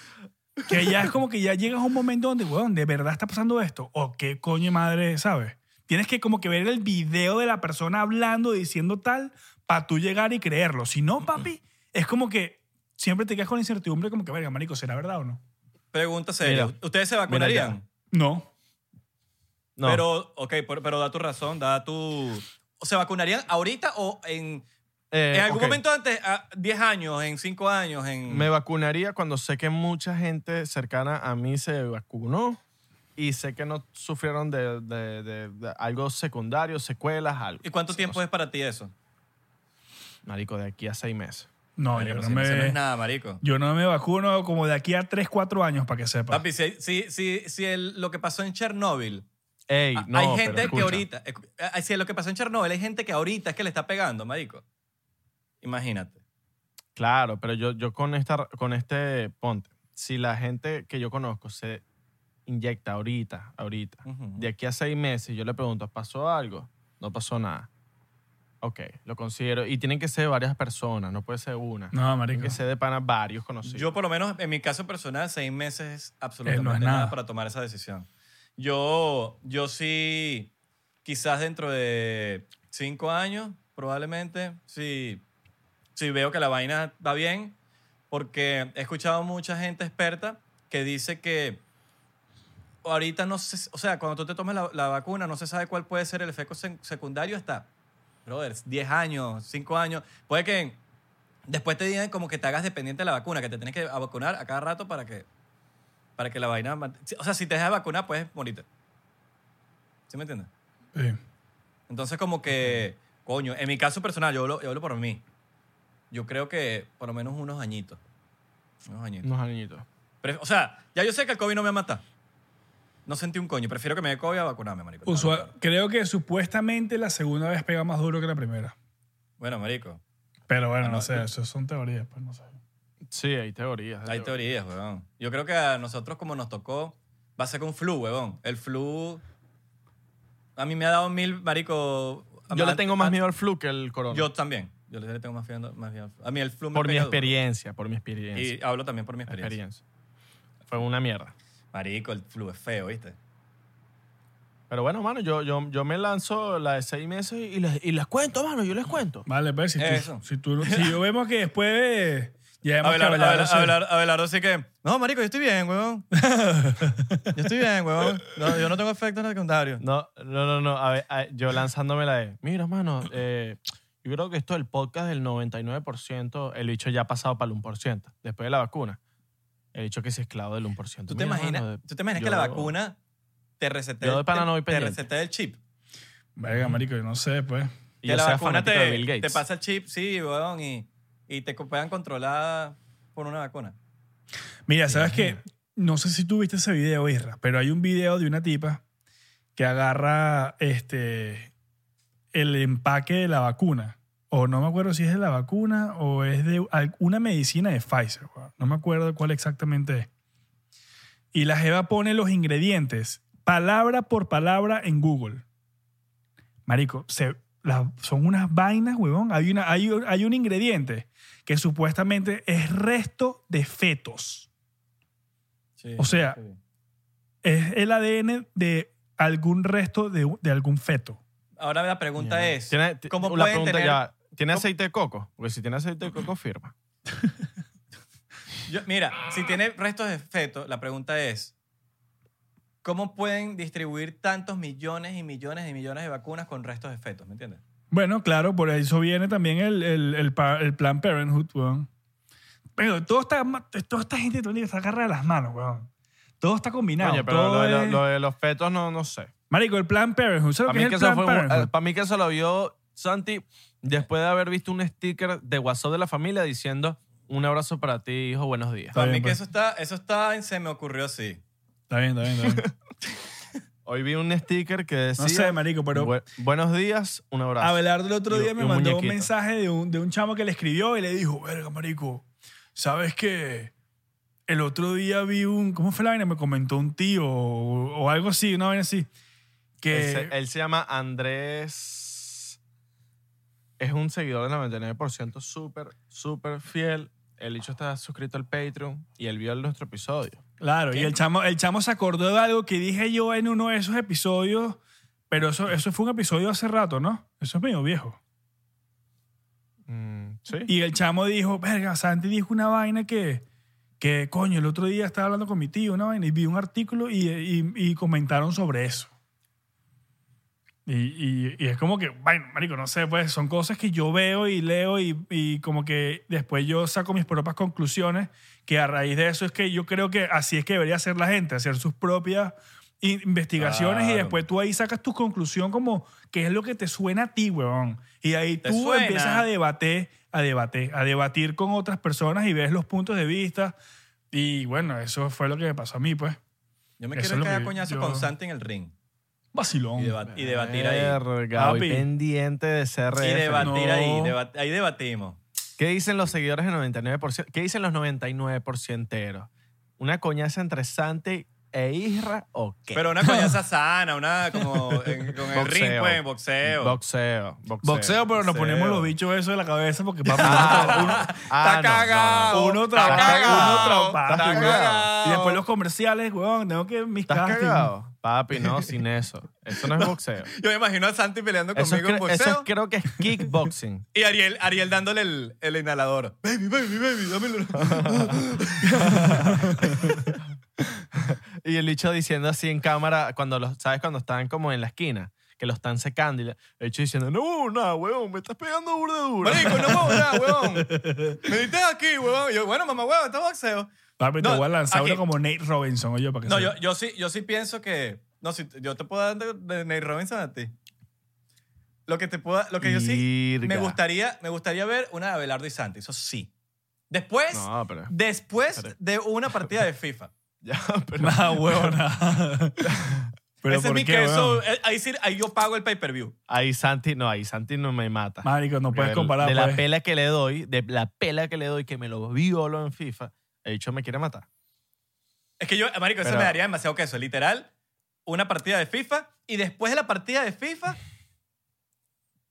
Que ya es como que ya llegas a un momento donde, weón, ¿de verdad está pasando esto? ¿O qué coño madre, sabes? Tienes que como que ver el video de la persona hablando, diciendo tal, para tú llegar y creerlo. Si no, papi, es como que siempre te quedas con la incertidumbre como que, verga, marico, ¿será verdad o no? Pregunta seria. Mira. ¿Ustedes se vacunarían? No. No. Pero, ok, pero, pero da tu razón, da tu... ¿O ¿Se vacunarían ahorita o en, Eh, en algún momento antes, a 10 años, en 5 años, en... Me vacunaría cuando sé que mucha gente cercana a mí se vacunó y sé que no sufrieron de, de- de- de algo secundario, secuelas, algo. ¿Y cuánto tiempo no sé. es para ti eso? Marico, de aquí a seis meses. No, Marico, yo no, si no, eso no me, es nada, marico. yo no me vacuno como de aquí a 3, 4 años, para que sepa. Papi, si, si, si, si el- lo que pasó en Chernóbil Ey, no, hay pero gente que ahorita, escu- ah, si lo que pasó en Chernobyl, hay gente que ahorita es que le está pegando, marico. Imagínate. Claro, pero yo, yo con, esta, con este, ponte, si la gente que yo conozco se inyecta ahorita, ahorita, de aquí a seis meses, yo le pregunto, ¿pasó algo? No pasó nada. Ok, lo considero. Y tienen que ser varias personas, no puede ser una. No, Tienen marico. que ser de pana varios conocidos. Yo, por lo menos, en mi caso personal, seis meses es absolutamente Eh, no es nada. nada. para tomar esa decisión. Yo, yo sí, quizás dentro de cinco años, probablemente, sí, sí veo que la vaina va bien, porque he escuchado mucha gente experta que dice que ahorita no se, o sea, cuando tú te tomes la, la vacuna no se sabe cuál puede ser el efecto sec- secundario hasta, brother, 10 años, 5 años. Puede que después te digan como que te hagas dependiente de la vacuna, que te tienes que vacunar a cada rato para que, para que la vaina... O sea, si te dejas de vacunar puedes morirte. ¿Sí me entiendes? Sí. Entonces como que, coño, en mi caso personal, yo hablo, yo hablo por mí. Yo creo que por lo menos unos añitos. Unos añitos. Unos añitos. O sea, ya yo sé que el COVID no me va a matar. No sentí un coño. Prefiero que me dé COVID a vacunarme, marico. Usua- Claro, claro. creo que supuestamente la segunda vez pega más duro que la primera. Bueno, marico. Pero bueno, Ah, no, sé, yo- eso son teorías, pues no sé. Sí, hay teorías. Hay teorías, weón. Yo creo que a nosotros como nos tocó, va a ser con flu, weón. El flu... A mí me ha dado mil, marico... Yo le an- tengo más an- miedo al flu que al corona. Yo también. Yo le tengo más miedo, más miedo al flu. A mí el flu me por mi pega duro. experiencia, por mi experiencia. Y hablo también por mi experiencia. experiencia. Fue una mierda. Marico, el flu es feo, ¿viste? Pero bueno, mano, yo, yo, yo me lanzo la de seis meses y les, y les cuento, mano, yo les cuento. Vale, pues si, tú, Eso. si, tú, si yo vemos que después ya hemos Abelardo, que Abelardo Abelardo, Abelardo, Abelardo sí que... No, marico, yo estoy bien, weón. yo estoy bien, weón. No, yo no tengo efectos secundarios. No, no, no, no. A ver, a- yo lanzándome la de, mira, mano, eh, yo creo que esto del podcast del 99%, el bicho ya ha pasado para el 1%. Después de la vacuna, el bicho que es esclavo del 1%. ¿Tú te Mira, imaginas, mano, ¿tú te imaginas que yo- la vacuna te resetea, yo de pana no voy te, te pendiente. resetea el chip? Verga, marico, yo no sé, pues. Y que yo la sea vacuna fanático te, de Bill Gates. te pasa el chip, sí, weón, y, y te puedan controlar por una vacuna. Mira, ¿sabes qué? No sé si tú viste ese video, Isra, pero hay un video de una tipa que agarra este, el empaque de la vacuna o no me acuerdo si es de la vacuna o es de una medicina de Pfizer. No me acuerdo cuál exactamente es. Y la Jeva pone los ingredientes, palabra por palabra, en Google. Marico, se, la- son unas vainas, huevón. Hay, una, hay, hay un ingrediente que supuestamente es resto de fetos. Sí, O sea, sí. Es el ADN de algún resto de, de algún feto. Ahora la pregunta es, ¿Tiene, ti- ¿cómo la pueden pregunta tener... ya, ¿tiene ¿Cómo- aceite de coco? Porque si tiene aceite de coco, firma. Yo- mira, si tiene restos de feto, la pregunta es, ¿cómo pueden distribuir tantos millones y millones y millones de vacunas con restos de fetos? ¿Me entiendes? Bueno, claro, por eso viene también el, el, el, pa- el plan Parenthood, weón. Pero todo está, toda esta gente todo el día está agarrada de las manos, weón. Todo está combinado. Coño, pero todo lo de, lo- es- lo de los fetos no, no sé. Marico, el plan Parenthood. ¿Sabes Para lo mí, que que es el eso plan fue un- Parenthood? eh, para mí que eso lo vio Santi después de haber visto un sticker de WhatsApp de la familia diciendo un abrazo para ti, hijo, buenos días. Está Para bien, mí que pues. eso está, eso está, en- se me ocurrió así. Está bien, está bien, está bien. Hoy vi un sticker que decía No sé, marico, pero "Bu- buenos días, un abrazo. Abelardo el otro Y- día y me un mandó un muñequito. mensaje de un, de un chamo que le escribió y le dijo, verga, marico, ¿sabes qué? El otro día vi un... ¿Cómo fue la vaina? Me comentó un tío o, o algo así, una vaina así. Que... Él se, él se llama Andrés. Es un seguidor del 99%, súper, súper fiel. El dicho está suscrito al Patreon y él vio nuestro episodio. Claro, y el chamo, el chamo se acordó de algo que dije yo en uno de esos episodios, pero eso, eso fue un episodio hace rato, ¿no? Eso es medio viejo. Mm, ¿Sí? Y el chamo dijo, verga, Santi dijo una vaina que, que coño, el otro día estaba hablando con mi tío, una vaina, y vi un artículo y, y- y comentaron sobre eso. Y, y- y es como que, bueno, marico, no sé, pues son cosas que yo veo y leo y, y como que después yo saco mis propias conclusiones, que a raíz de eso es que yo creo que así es que debería hacer la gente, hacer sus propias investigaciones y después tú ahí sacas tu conclusión como qué es lo que te suena a ti, weón. Y ahí ¿Te tú suena? empiezas a debatir, a debatir, a debatir con otras personas y ves los puntos de vista. Y bueno, eso fue lo que me pasó a mí, pues. Yo me Eso quiero a que coñazo yo- con Santi en el ring Vacilón. y, deba- y debatir ahí. Verga, voy Papi. pendiente de CRF. Y debatir No. ahí, deba- ahí debatimos. ¿Qué dicen los seguidores del 99%? ¿Qué dicen los 99%eros? ¿Una coñaza entre Santi e Isra o qué? Pero una coñaza sana, una como en- con el ring, Boxeo. pues, boxeo. Boxeo. Boxeo. Boxeo, pero nos boxeo. ponemos los bichos eso de la cabeza porque papi, Ah, uno, ah, Está no, cagado. no, no. uno Está trabaja, cagado. uno trabaja. Está cagado. Y después los comerciales, weón, tengo que mis ¿Estás castings. cagado? Papi, no, sin eso. Eso no es boxeo. Yo me imagino a Santi peleando Eso, es, conmigo en cre- eso es- boxeo creo que es kickboxing. y Ariel, Ariel dándole el, el inhalador. Baby, baby, baby, dámelo. Y el bicho diciendo así en cámara, cuando los, ¿sabes? Cuando están como en la esquina, que lo están secando. Y el bicho diciendo, no, nada, weón, me estás pegando burda duro. Marico, no puedo nada, huevón. Me diste aquí, huevón. Y yo, bueno, mamá, huevón, esto es boxeo. Papi, te No, voy a lanzar aquí- uno como Nate Robinson, oye, para que No, yo, yo, sí, yo sí pienso que... No, si, yo te puedo dar de, de Nate Robinson a ti. Lo que te puedo... Lo que yo sí... Me gustaría, me gustaría ver una de Abelardo y Santi, eso sí. Después, No, pero... después pero- de una partida de FIFA. Ya, pero... Huevón, nah. Pero Ese es ¿por mi qué, weón? eh, Ahí, sí, ahí yo pago el pay-per-view. Ahí Santi, no, ahí Santi no me mata. Marico, no puedes comparar, De la pues. pela que le doy, de la pela que le doy, que me lo violo en FIFA, el bicho me quiere matar. Es que yo, marico, eso Pero- me daría demasiado queso. Literal, una partida de FIFA y después de la partida de FIFA,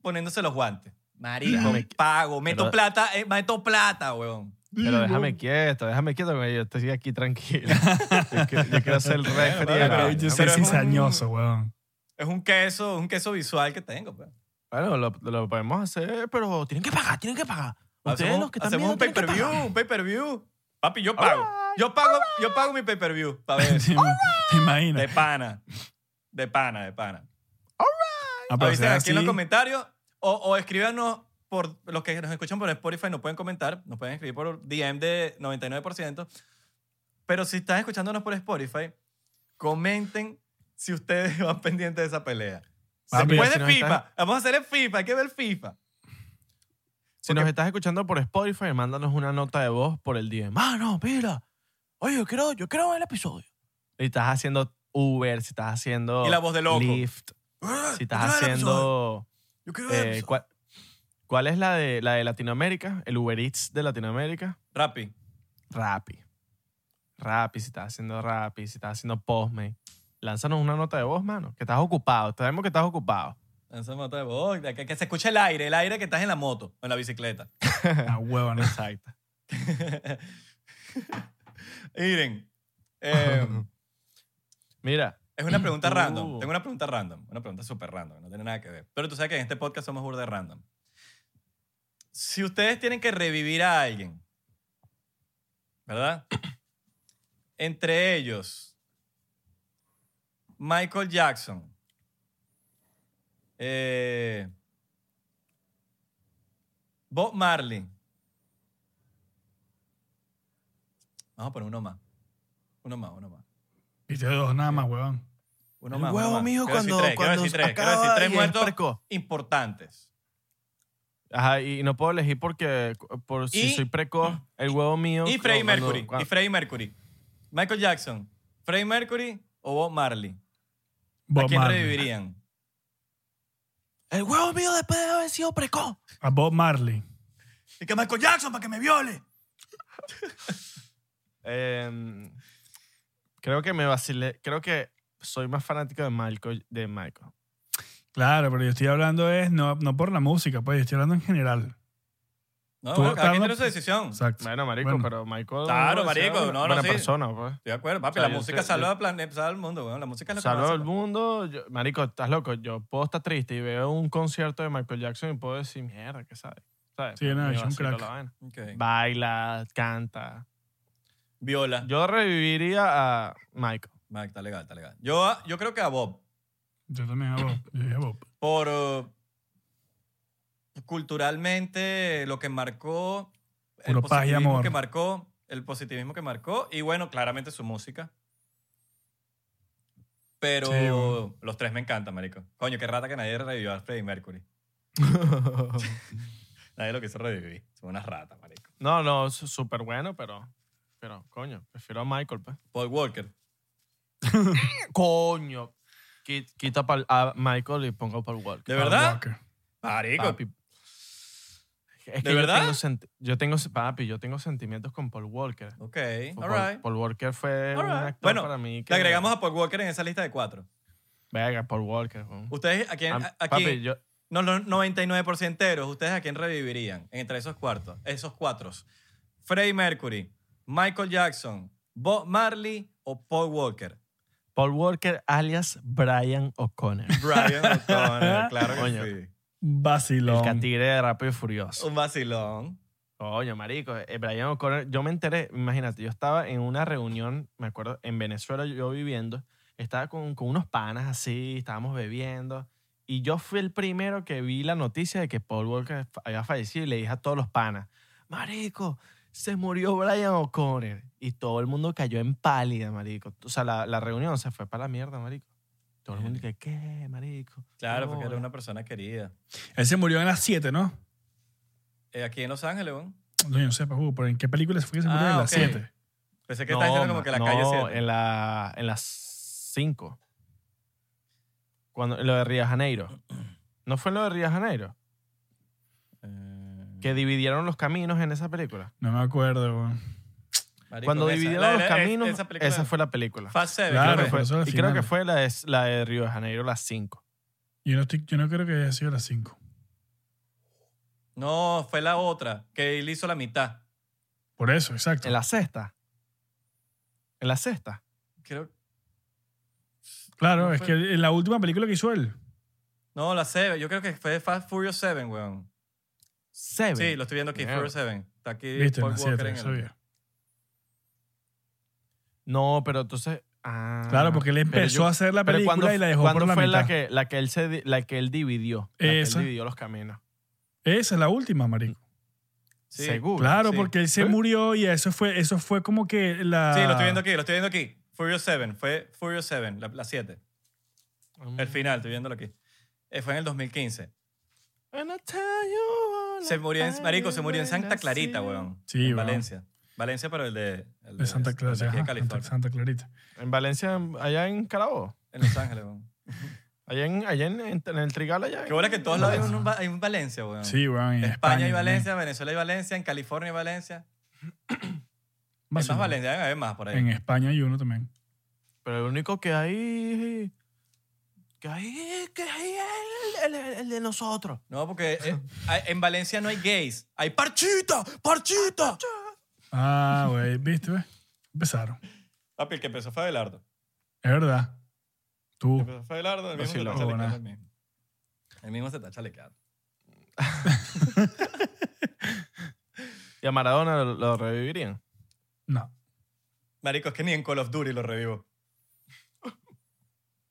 poniéndose los guantes. Marico, Déjame- pago, meto pero- plata, eh, meto plata, weón. Pero déjame quieto, déjame quieto, que yo estoy aquí tranquilo. Yo quiero, yo quiero ser el referee. Bueno, de Pero la yo soy Pero un- cizañoso, weón. Es un queso, un queso visual que tengo, pues. Bueno, lo, lo podemos hacer, pero tienen que pagar, tienen que pagar. Ustedes Hacemos, los que están hacemos un viendo pay-per-view, un pay-per-view. Papi, yo pago. Yo pago, yo pago mi pay-per-view. Pa' ver. ¿Te te imaginas? De pana. De pana, de pana. Ah, pero Avisen sea aquí en los comentarios o, o escríbanos por los que nos escuchan por Spotify, nos pueden comentar, nos pueden escribir por DM de 99%. Pero si están escuchándonos por Spotify, comenten si ustedes van pendientes de esa pelea. Papi, Después si de nos FIFA, estás- vamos a hacer el FIFA, hay que ver FIFA. Si nos estás escuchando por Spotify, mándanos una nota de voz por el día. Mano, mira. Oye, yo quiero, yo quiero ver el episodio. Y estás haciendo Uber, si estás haciendo Y la voz de loco. Lyft, si estás haciendo... Yo quiero eh, ¿cuál, ¿Cuál es la de, la de Latinoamérica? El Uber Eats de Latinoamérica. Rappi. Rappi. Rappi, si estás haciendo Rappi, si estás haciendo Postmate. Lánzanos una nota de voz, mano. Que estás ocupado. Sabemos que estás ocupado. Esa moto de voz, que, que se escuche el aire, el aire que estás en la moto o en la bicicleta. Huevo, ¿no? Exacto. Miren, eh, Mira, es una pregunta Uh. random. Tengo una pregunta random. Una pregunta súper random. No tiene nada que ver. Pero tú sabes que en este podcast somos burda de random. Si ustedes tienen que revivir a alguien, ¿verdad? Entre ellos, Michael Jackson, eh, Bob Marley. Vamos a poner uno más. Uno más, uno más. Viste dos nada más, huevón. Uno El más, huevo mío Quiero decir cuando- tres, quiero cuando decir tres, quiero acaba decir tres y es muertos importantes. Ajá, y no puedo elegir porque por si Y- soy precoz, el huevo mío. Y Freddie Mercury. cuando- Y Freddie Mercury. Michael Jackson. Freddie Mercury o Bob Marley. ¿A Bob quién Marley. revivirían? El huevo mío después de haber sido precoz. A Bob Marley. Y que Michael Jackson para que me viole. Eh, creo que me vacilé. Creo que soy más fanático de Michael. De Michael. Claro, pero yo estoy hablando es no, no por la música, pues yo estoy hablando en general. No, Tú, bueno, cada quien tiene su decisión. Exacto. Bueno, marico, Bueno. pero Michael. Claro, marico, buena- no, no, buena sí. persona, pues. Estoy de acuerdo, papi. O sea, la yo música sé- salva yo- al planeta, salva al mundo, weón. La música es lo que al mundo. Yo- marico, estás loco. Yo puedo estar triste y veo un concierto de Michael Jackson y puedo decir, mierda, ¿qué sabes? ¿Sabes? Sí, no, Me es un vacilo crack. la vaina. Ok. Baila, canta. Viola. Yo reviviría a Michael. Mike, está legal, está legal. Yo, yo creo que a Bob. Yo también a Bob. Yo dije Bob. Por uh, culturalmente lo que marcó, el Puro paz y positivismo amor. que marcó, el positivismo que marcó y bueno, claramente su música. Pero Sí, bueno. los tres me encantan, marico. Coño, qué rata que nadie revivió a Freddie Mercury. Nadie lo quiso revivir. Son unas ratas, marico. no, no, es súper bueno, pero. Pero, coño, prefiero a Michael, pues. Paul Walker. Coño. Qui- Quita pal- a Michael y pongo Paul Walker. ¿De verdad? Walker. Marico. Papi. Es ¿De yo verdad? tengo yo tengo, papi, yo tengo sentimientos con Paul Walker. Ok, Paul, all right. Paul Walker fue un actor Bueno, para mí que... Le agregamos a Paul Walker en esa lista de cuatro. Venga, Paul Walker. Ustedes, ¿a quién? Am- a- a papi, yo... No, los 99% enteros, ¿ustedes a quién revivirían entre esos cuartos, esos cuatro? Freddie Mercury, Michael Jackson, Bob Marley o Paul Walker. Paul Walker alias Brian O'Connor. Brian O'Connor, claro que Coño. sí. El Vacilón. catire de Rápido y Furioso. Un vacilón. Coño, marico, eh, Brian O'Connor, yo me enteré, imagínate, yo estaba en una reunión, me acuerdo, en Venezuela yo viviendo, estaba con, con unos panas así, estábamos bebiendo, y yo fui el primero que vi la noticia de que Paul Walker había fallecido y le dije a todos los panas, marico, se murió Brian O'Connor. Y todo el mundo cayó en pálida, marico. O sea, la, la reunión se fue para la mierda, marico. Todo el mundo que, ¿qué, marico? Claro, porque era una persona querida. Él se murió en las 7, ¿no? Eh, aquí en Los Ángeles, ¿no? No, yo no sé, Papu, pero ¿en qué película fue que se murió? Ah, en las ok. 7. Pensé que estaba diciendo como que la calle no, 7. en la en las 5. Cuando lo de Río de Janeiro. ¿No fue lo de Río de Janeiro? Que dividieron los caminos en esa película. No me acuerdo, weón. marico, Cuando esa- dividieron la- los la- caminos, esa, esa fue la película. Fast Seven, Claro, creo fue- y creo que fue la de, la de Río de Janeiro, las 5. Yo no, estoy, yo no creo que haya sido las 5. No, fue la otra, que él hizo la mitad. Por eso, exacto. En la sexta. En la sexta. Creo, claro, no es fue- que en la última película que hizo él. no, la 7. Yo creo que fue Fast Furious 7, weón. Seven. Sí, lo estoy viendo aquí. Furious 7. Está aquí Viste, en Paul Walker 7, en el-. No, pero entonces. ah, Claro, porque él empezó yo- a hacer la película ¿cuándo- y la dejó por la fue mitad. la que, la que él se la que él dividió? La que él Esa. dividió los caminos. Esa es la última, marico. Sí. Seguro. Claro, sí. porque él se ¿Eh? murió y eso fue, eso fue como que la... Sí, lo estoy viendo aquí, lo estoy viendo aquí. Furious 7, fue Furious 7, la 7. Mm. El final, estoy viéndolo aquí. Eh, fue en el 2015. Se murió en, marico, se murió en Santa Clarita, weón. Sí, en weón. Valencia. Valencia, pero el de, el De Santa Clara, el de aquí de ajá, California. Santa, Clarita. En Valencia, allá en Carabobo. En Los Ángeles, weón. Allá en, allá en, en- en el Trigal, allá. Qué bola que en todos lados hay un, hay un Valencia, weón. Sí, weón. en España hay también. Valencia, Venezuela hay Valencia, en California hay Valencia. Hay más. Valencia, más por ahí. En España hay uno también. Pero el único que hay. Que hay. Que el, el- el de nosotros. No, porque eh, hay- en Valencia no hay gays. Hay parchita, parchita. Ah, güey, ¿viste? ve? Empezaron. Papi, el que empezó fue Abelardo. Es verdad. Tú. El que empezó fue Abelardo, el mismo se está chalequeando el mismo. El mismo se está chalequeando. ¿Y a Maradona lo, lo revivirían? No. Marico, es que ni en Call of Duty lo revivo.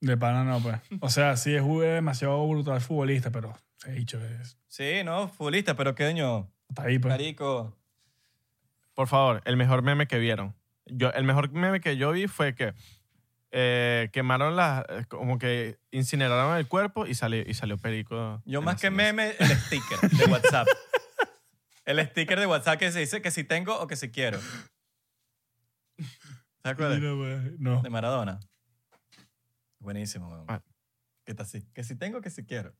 De pana no, pues. O sea, sí es jugué demasiado brutal futbolista, pero se ha dicho es. Sí, no, futbolista, pero qué daño. Está ahí, pues. Marico. Por favor, el mejor meme que vieron. Yo, el mejor meme que yo vi fue que eh, quemaron las. como que incineraron el cuerpo y salió, y salió Perico. Yo más que meme, el sticker de WhatsApp. el sticker de WhatsApp que se dice que si tengo o que si quiero. ¿Te acuerdas? Pues, No. De Maradona. Buenísimo, weón. Ah. ¿Qué tal así? Que si tengo, que si quiero.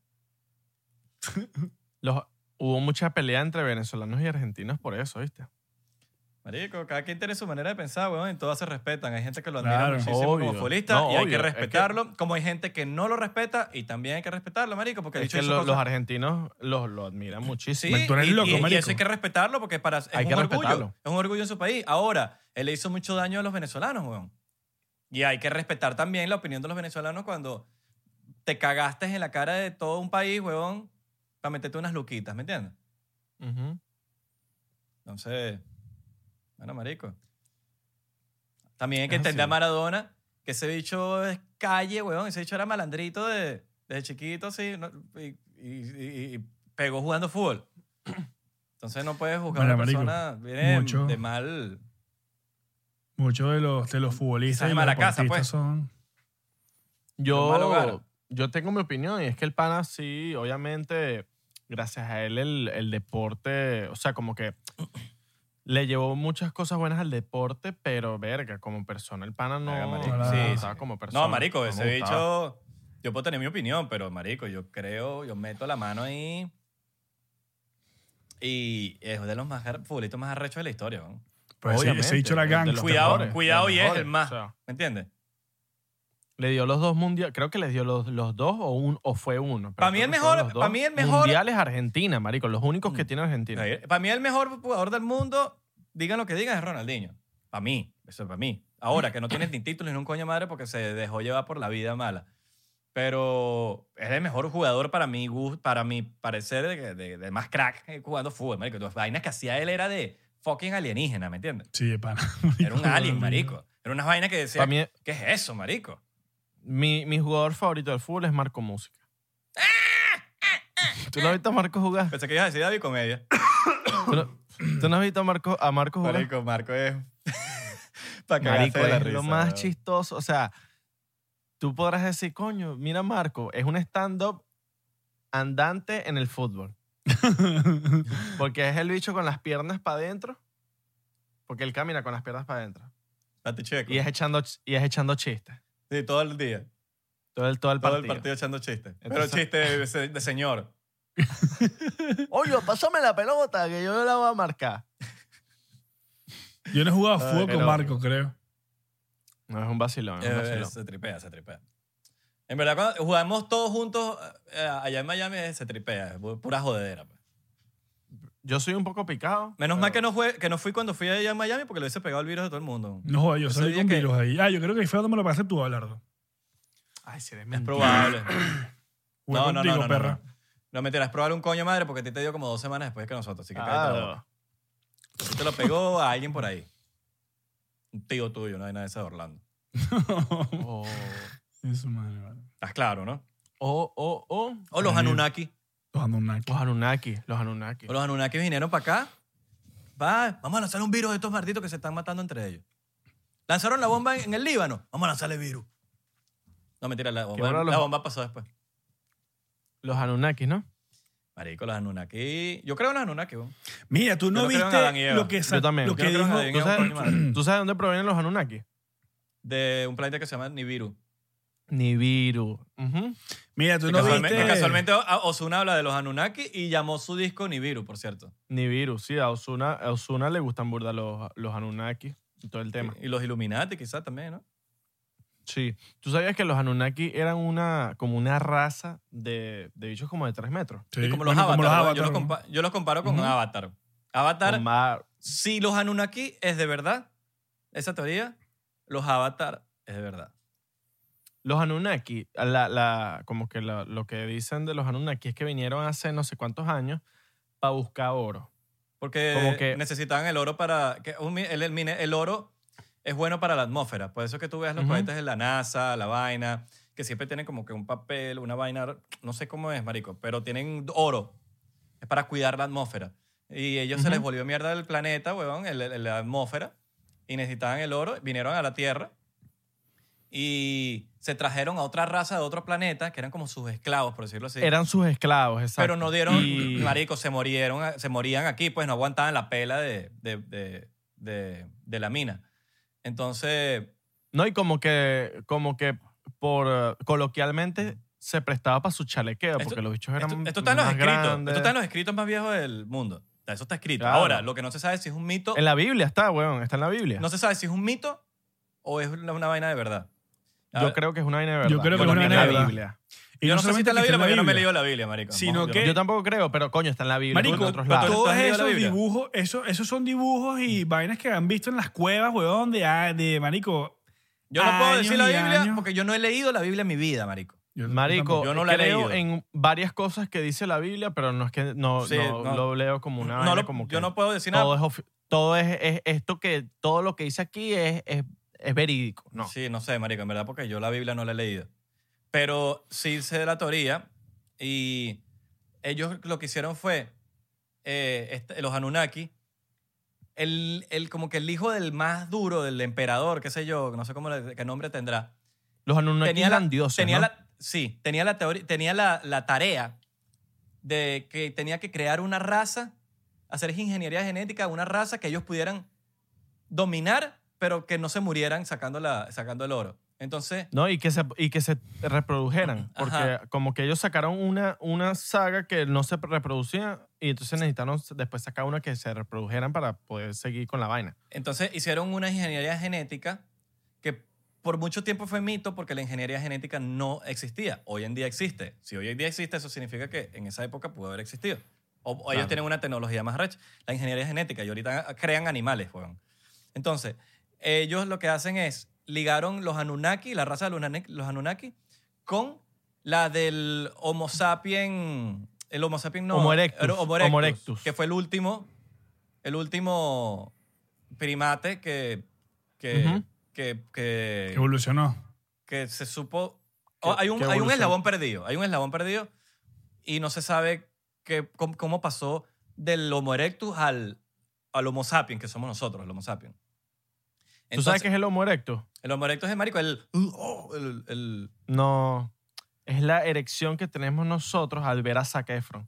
Los- hubo mucha pelea entre venezolanos y argentinos por eso, ¿viste? Marico, cada quien tiene su manera de pensar, weón, y todas se respetan. Hay gente que lo admira Claro. muchísimo Obvio. como futbolista No, y hay que Es que- respetarlo, como hay gente que no lo respeta y también hay que respetarlo, marico, porque Es que lo- los argentinos los, lo admiran Sí, muchísimo. Tú eres y, loco, y- eso hay que respetarlo porque para, es Hay un que orgullo. respetarlo. Es un orgullo en su país. Ahora, él le hizo mucho daño a los venezolanos, weón. Y hay que respetar también la opinión de los venezolanos cuando te cagaste en la cara de todo un país, weón, para meterte unas luquitas, ¿me entiendes? Ujú. Entonces, bueno, marico. También hay que entender a. Maradona, que ese bicho es calle, weón. Ese bicho era malandrito de, desde chiquito, sí, ¿no? y, y- y- pegó jugando fútbol. Entonces no puedes juzgar a una marico, persona viene mucho- de mal. Muchos de los, de los futbolistas y de casa, deportistas pues. son. Yo, yo tengo mi opinión y es que el pana sí, obviamente, gracias a él el, el deporte, o sea, como que le llevó muchas cosas buenas al deporte, pero verga, como persona, el pana no, no Sí, como persona. No, marico, no ese bicho. Yo puedo tener mi opinión, pero marico, yo creo, yo meto la mano ahí. Y es de los más futbolistas más arrechos de la historia, weón. Pues Obviamente, ese dicho la de gang. Cuidado, mejores, cuidado y es el más. o sea. ¿Me entiendes? Le dio los dos mundiales, creo que les dio los, los dos o, un, o fue uno. pero Pa' mí el mejor- los dos pa' mí el mejor- Mundiales Argentina, marico, los únicos que Mm. tiene Argentina. Para mí el mejor jugador del mundo, digan lo que digan, es Ronaldinho. Para mí, eso es para mí. Ahora, que no tiene ni títulos ni un coño madre porque se dejó llevar por la vida mala. Pero es el mejor jugador para mi gusto, para mi parecer de, de- de más crack jugando fútbol, marico. Las vainas que hacía él era de fucking alienígena, ¿me entiendes? Sí, pana. Era un alien, marico. Era unas vainas que decía, mí- ¿qué es eso, marico? Mi, mi jugador favorito del fútbol es Marco Música. ¿Tú no has visto a Marco jugar? Pensé que ibas a decir David Comedia. ¿Tú no, tú no has visto a Marco, a Marco jugar? Marico, Marco es... para Marico, de la es risa. lo más chistoso. O sea, tú podrás decir, coño, mira Marco, es un stand-up andante en el fútbol. Porque es el bicho con las piernas para adentro. Porque él camina con las piernas para adentro. Checo. Y es echando, y es echando chistes. Sí, todo el día. Todo el, todo el Todo partido. el partido echando chistes. Pero chistes de, de señor. Oye, pásame la pelota que yo la voy a marcar. Yo no he jugado Ay, fútbol con Marco, creo. No, es un vacilón, es un Eh, vacilón. se tripea, se tripea. En verdad, cuando jugamos todos juntos eh, allá en Miami, eh, se tripea. es Pura jodedera. pues. Yo soy un poco picado. Menos mal que no, fue, que no fui cuando fui allá en Miami porque le hubiese pegado el virus de todo el mundo. No yo Ese salí día con que- virus ahí. Ah, yo creo que ahí fue donde me lo pasaste tú, Abelardo. Ay, si eres Es mentira. probable. Jugué no, no, contigo, no, no, no, perra. no. No, mentira, es probable un coño madre porque a ti te dio como dos semanas después que nosotros. Así que cállate la boca. Te lo pegó a alguien por ahí. Un tío tuyo, no hay nada de ese de Orlando. o, Eso, madre, vale. Estás claro, ¿no? o, o, o, O los Anunnaki. Los Anunnaki. los Anunnaki, los Anunnaki. O los Anunnaki vinieron para acá. Va, vamos a lanzar un virus de estos malditos que se están matando entre ellos. Lanzaron la bomba en, el Líbano. Vamos a lanzarle virus. No, mentira, la bomba, bueno los- la bomba pasó después. Los Anunnaki, ¿no? Marico, los Anunnaki. Yo creo en los Anunnaki. Mira, tú no no viste lo que, Yo también. lo Yo que no creo en dijo. Adán y ¿Tú Eva, sabes, coño madre. ¿Tú sabes de dónde provienen los Anunnaki? De un planeta que se llama Nibiru. Nibiru. Mira, tú Que no casualmente, viste... que casualmente a- Ozuna habla de los Anunnaki y llamó su disco Nibiru, por cierto. Nibiru, sí, a Osuna, a Ozuna le gustan burda los, los Anunnaki y todo el tema. Y los Illuminati quizás también, ¿no? Sí. ¿Tú sabías que los Anunnaki eran una, como una raza de, de bichos como de tres metros? Sí, Y como los bueno, Avatar. yo, los Avatar, compa- yo los comparo con. Avatar. Avatar, ma- si los Anunnaki es de verdad, esa teoría, los Avatar es de verdad. Los Anunnaki, la, la, como que la- lo que dicen de los Anunnaki es que vinieron hace no sé cuántos años para buscar oro. Porque Como que- necesitaban el oro para... Que un el, el el oro es bueno para la atmósfera. Por eso que tú ves los Ujú. cohetes de la NASA, la vaina, que siempre tienen como que un papel, una vaina, no sé cómo es, marico, pero tienen oro. Es para cuidar la atmósfera. Y ellos se les volvió mierda el planeta, huevón, la atmósfera, y necesitaban el oro, vinieron a la Tierra y se trajeron a otra raza de otro planeta, que eran como sus esclavos, por decirlo así. Eran sus esclavos, exacto. Pero no dieron, Y- marico, se morieron, se morían aquí, pues no aguantaban la pela de, de, de, de- de la mina. Entonces, No, y como que, como que por eh, coloquialmente se prestaba para su chalequeo, Esto- porque los bichos eran esto, esto está en los más escritos, grandes. esto está en los escritos más viejos del mundo. Eso está escrito. Claro. Ahora, lo que no se sabe es si es un mito, En la Biblia está, weón, está en la Biblia. no se sabe si es un mito o es una, una vaina de verdad. Yo ver, creo que es una vaina de verdad. Yo creo que es una vaina de la verdad. Biblia. Y yo no, sé si solamente está en la Biblia, porque yo no me he leído la Biblia, marico. Sino que- Yo tampoco creo, pero coño, está en la Biblia. Marico, en otros lados. todos esos dibujos, eso, esos son dibujos y vainas que han visto en las cuevas, weón, de, de marico. Yo no puedo decir la Biblia años. porque yo no he leído la Biblia en mi vida, marico. Yo- Marico, Yo no la he creo leído. en varias cosas que dice la Biblia, pero no es que no, Sí, no no. lo leo como una No lo- como que yo no puedo decir todo nada. es, ofi- todo es, es esto que todo lo que dice aquí es, es, es verídico. No. Sí, no sé, marico, en verdad, porque yo la Biblia no la he leído. Pero sí sé de la teoría y ellos lo que hicieron fue, eh, este- los Anunnaki, el, el- como que el hijo del más duro, del emperador, qué sé yo, no sé cómo qué nombre tendrá, Los Anunnaki tenía la, dioses, tenía ¿no? la- sí, tenía la teoría, tenía la, la tarea de que tenía que crear una raza, hacer ingeniería genética, una raza que ellos pudieran dominar, pero que no se murieran sacando, la, sacando el oro. Entonces, No, y que se, y que se reprodujeran. Porque Ajá. como que ellos sacaron una, una saga que no se reproducía y entonces necesitaron después sacar una que se reprodujeran para poder seguir con la vaina. entonces hicieron una ingeniería genética que por mucho tiempo fue mito porque la ingeniería genética no existía. Hoy en día existe. Si hoy en día existe, eso significa que en esa época pudo haber existido. O, o ellos Claro. tienen una tecnología más recha, la ingeniería genética, y ahorita crean animales, weón. Entonces, ellos lo que hacen es ligaron los Anunnaki, la raza de los Anunnaki- con la del Homo sapien, el Homo sapien no, Homo erectus, Homo Homo erectus. que fue el último, el último primate que, que, que, que, Que evolucionó. que se supo... Oh, hay, un, hay un eslabón perdido, hay un eslabón perdido y no se sabe que, cómo, cómo pasó del Homo erectus al, al Homo sapiens, que somos nosotros, el Homo sapiens. ¿Tú sabes qué es el Homo erectus? El Homo erectus es marico, el, el, el- No. Es la erección que tenemos nosotros al ver a Zac Efron.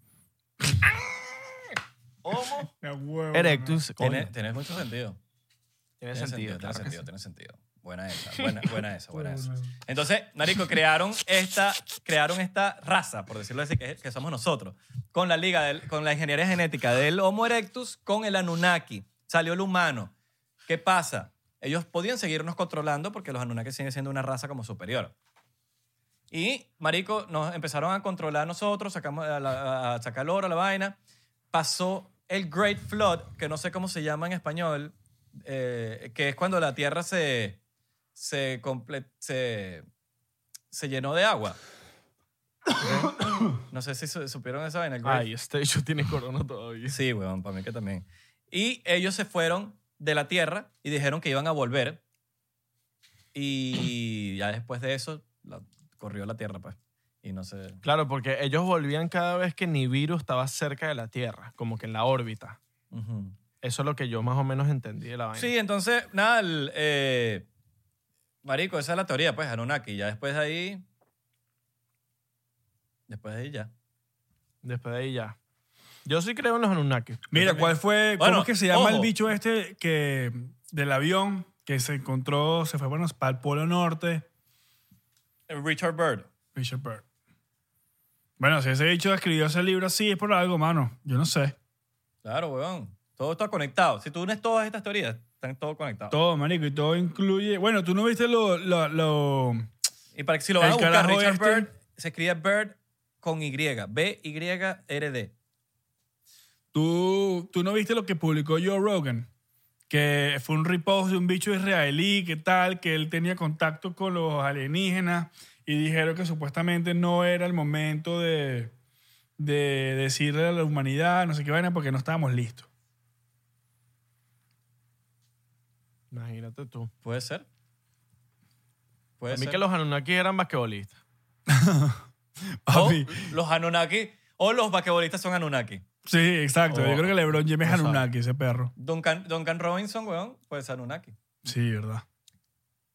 Homo. Huevo, Erectus. Tiene, coño. tiene mucho sentido. Tiene sentido. tiene claro sentido, sí. tiene sentido. Buena esa, buena, buena esa, buena esa. Entonces, marico, crearon esta, crearon esta raza, por decirlo así, que, que somos nosotros, con la liga, del- con la ingeniería genética del Homo erectus con el Anunnaki. Salió el humano. ¿Qué pasa? Ellos podían seguirnos controlando porque los Anunnaki siguen siendo una raza como superior. Y, marico, nos empezaron a controlar nosotros, sacamos a, la- a sacar el oro, la vaina. Pasó el Great Flood, que no sé cómo se llama en español, eh, que es cuando la Tierra se, se, comple- se, se llenó de agua. no sé si su- supieron esa vaina. el Ay, este hecho tiene corona todavía. Sí, weón, para mí que también. Y ellos se fueron de la Tierra y dijeron que iban a volver. Y ya después de eso, la- corrió la Tierra, pues. Y no sé. Claro, porque ellos volvían cada vez que Nibiru estaba cerca de la Tierra, como que en la órbita. Ujú. Eso es lo que yo más o menos entendí de la vaina. Sí, entonces, nada, el, eh, Marico, esa es la teoría, pues, Anunnaki. Ya después de ahí. Después de ahí ya. Después de ahí ya. Yo sí creo en los Anunnaki. Mira, ¿cuál fue? Bueno, ¿Cómo es que se llama el bicho este que del avión que se encontró, se fue bueno, para el Polo Norte? Richard Bird. Richard Byrd. Bueno, si ese bicho escribió ese libro así es por algo, mano. Yo no sé. Claro, weón. Todo está conectado. Si tú unes todas estas teorías, están todos conectados. Todo, marico, y todo incluye... Bueno, tú no viste lo... lo, lo- Y para que si lo van a buscar, Richard este- Bird se escribe Bird con Y. B-Y-R-D. ¿Tú, tú no viste lo que publicó Joe Rogan? Que fue un repost de un bicho israelí, que tal, que él tenía contacto con los alienígenas y dijeron que supuestamente no era el momento de, de decirle a la humanidad, no sé qué vaina, porque no estábamos listos. Imagínate tú. ¿Puede ser? Puede A mí ser. que los Anunnaki eran basquetbolistas. O los Anunnaki o los basquetbolistas son Anunnaki. Sí, exacto. Oh, Yo creo que LeBron James es. Anunnaki, ese perro. Duncan, Duncan Robinson, weón, puede ser Anunnaki. Sí, verdad.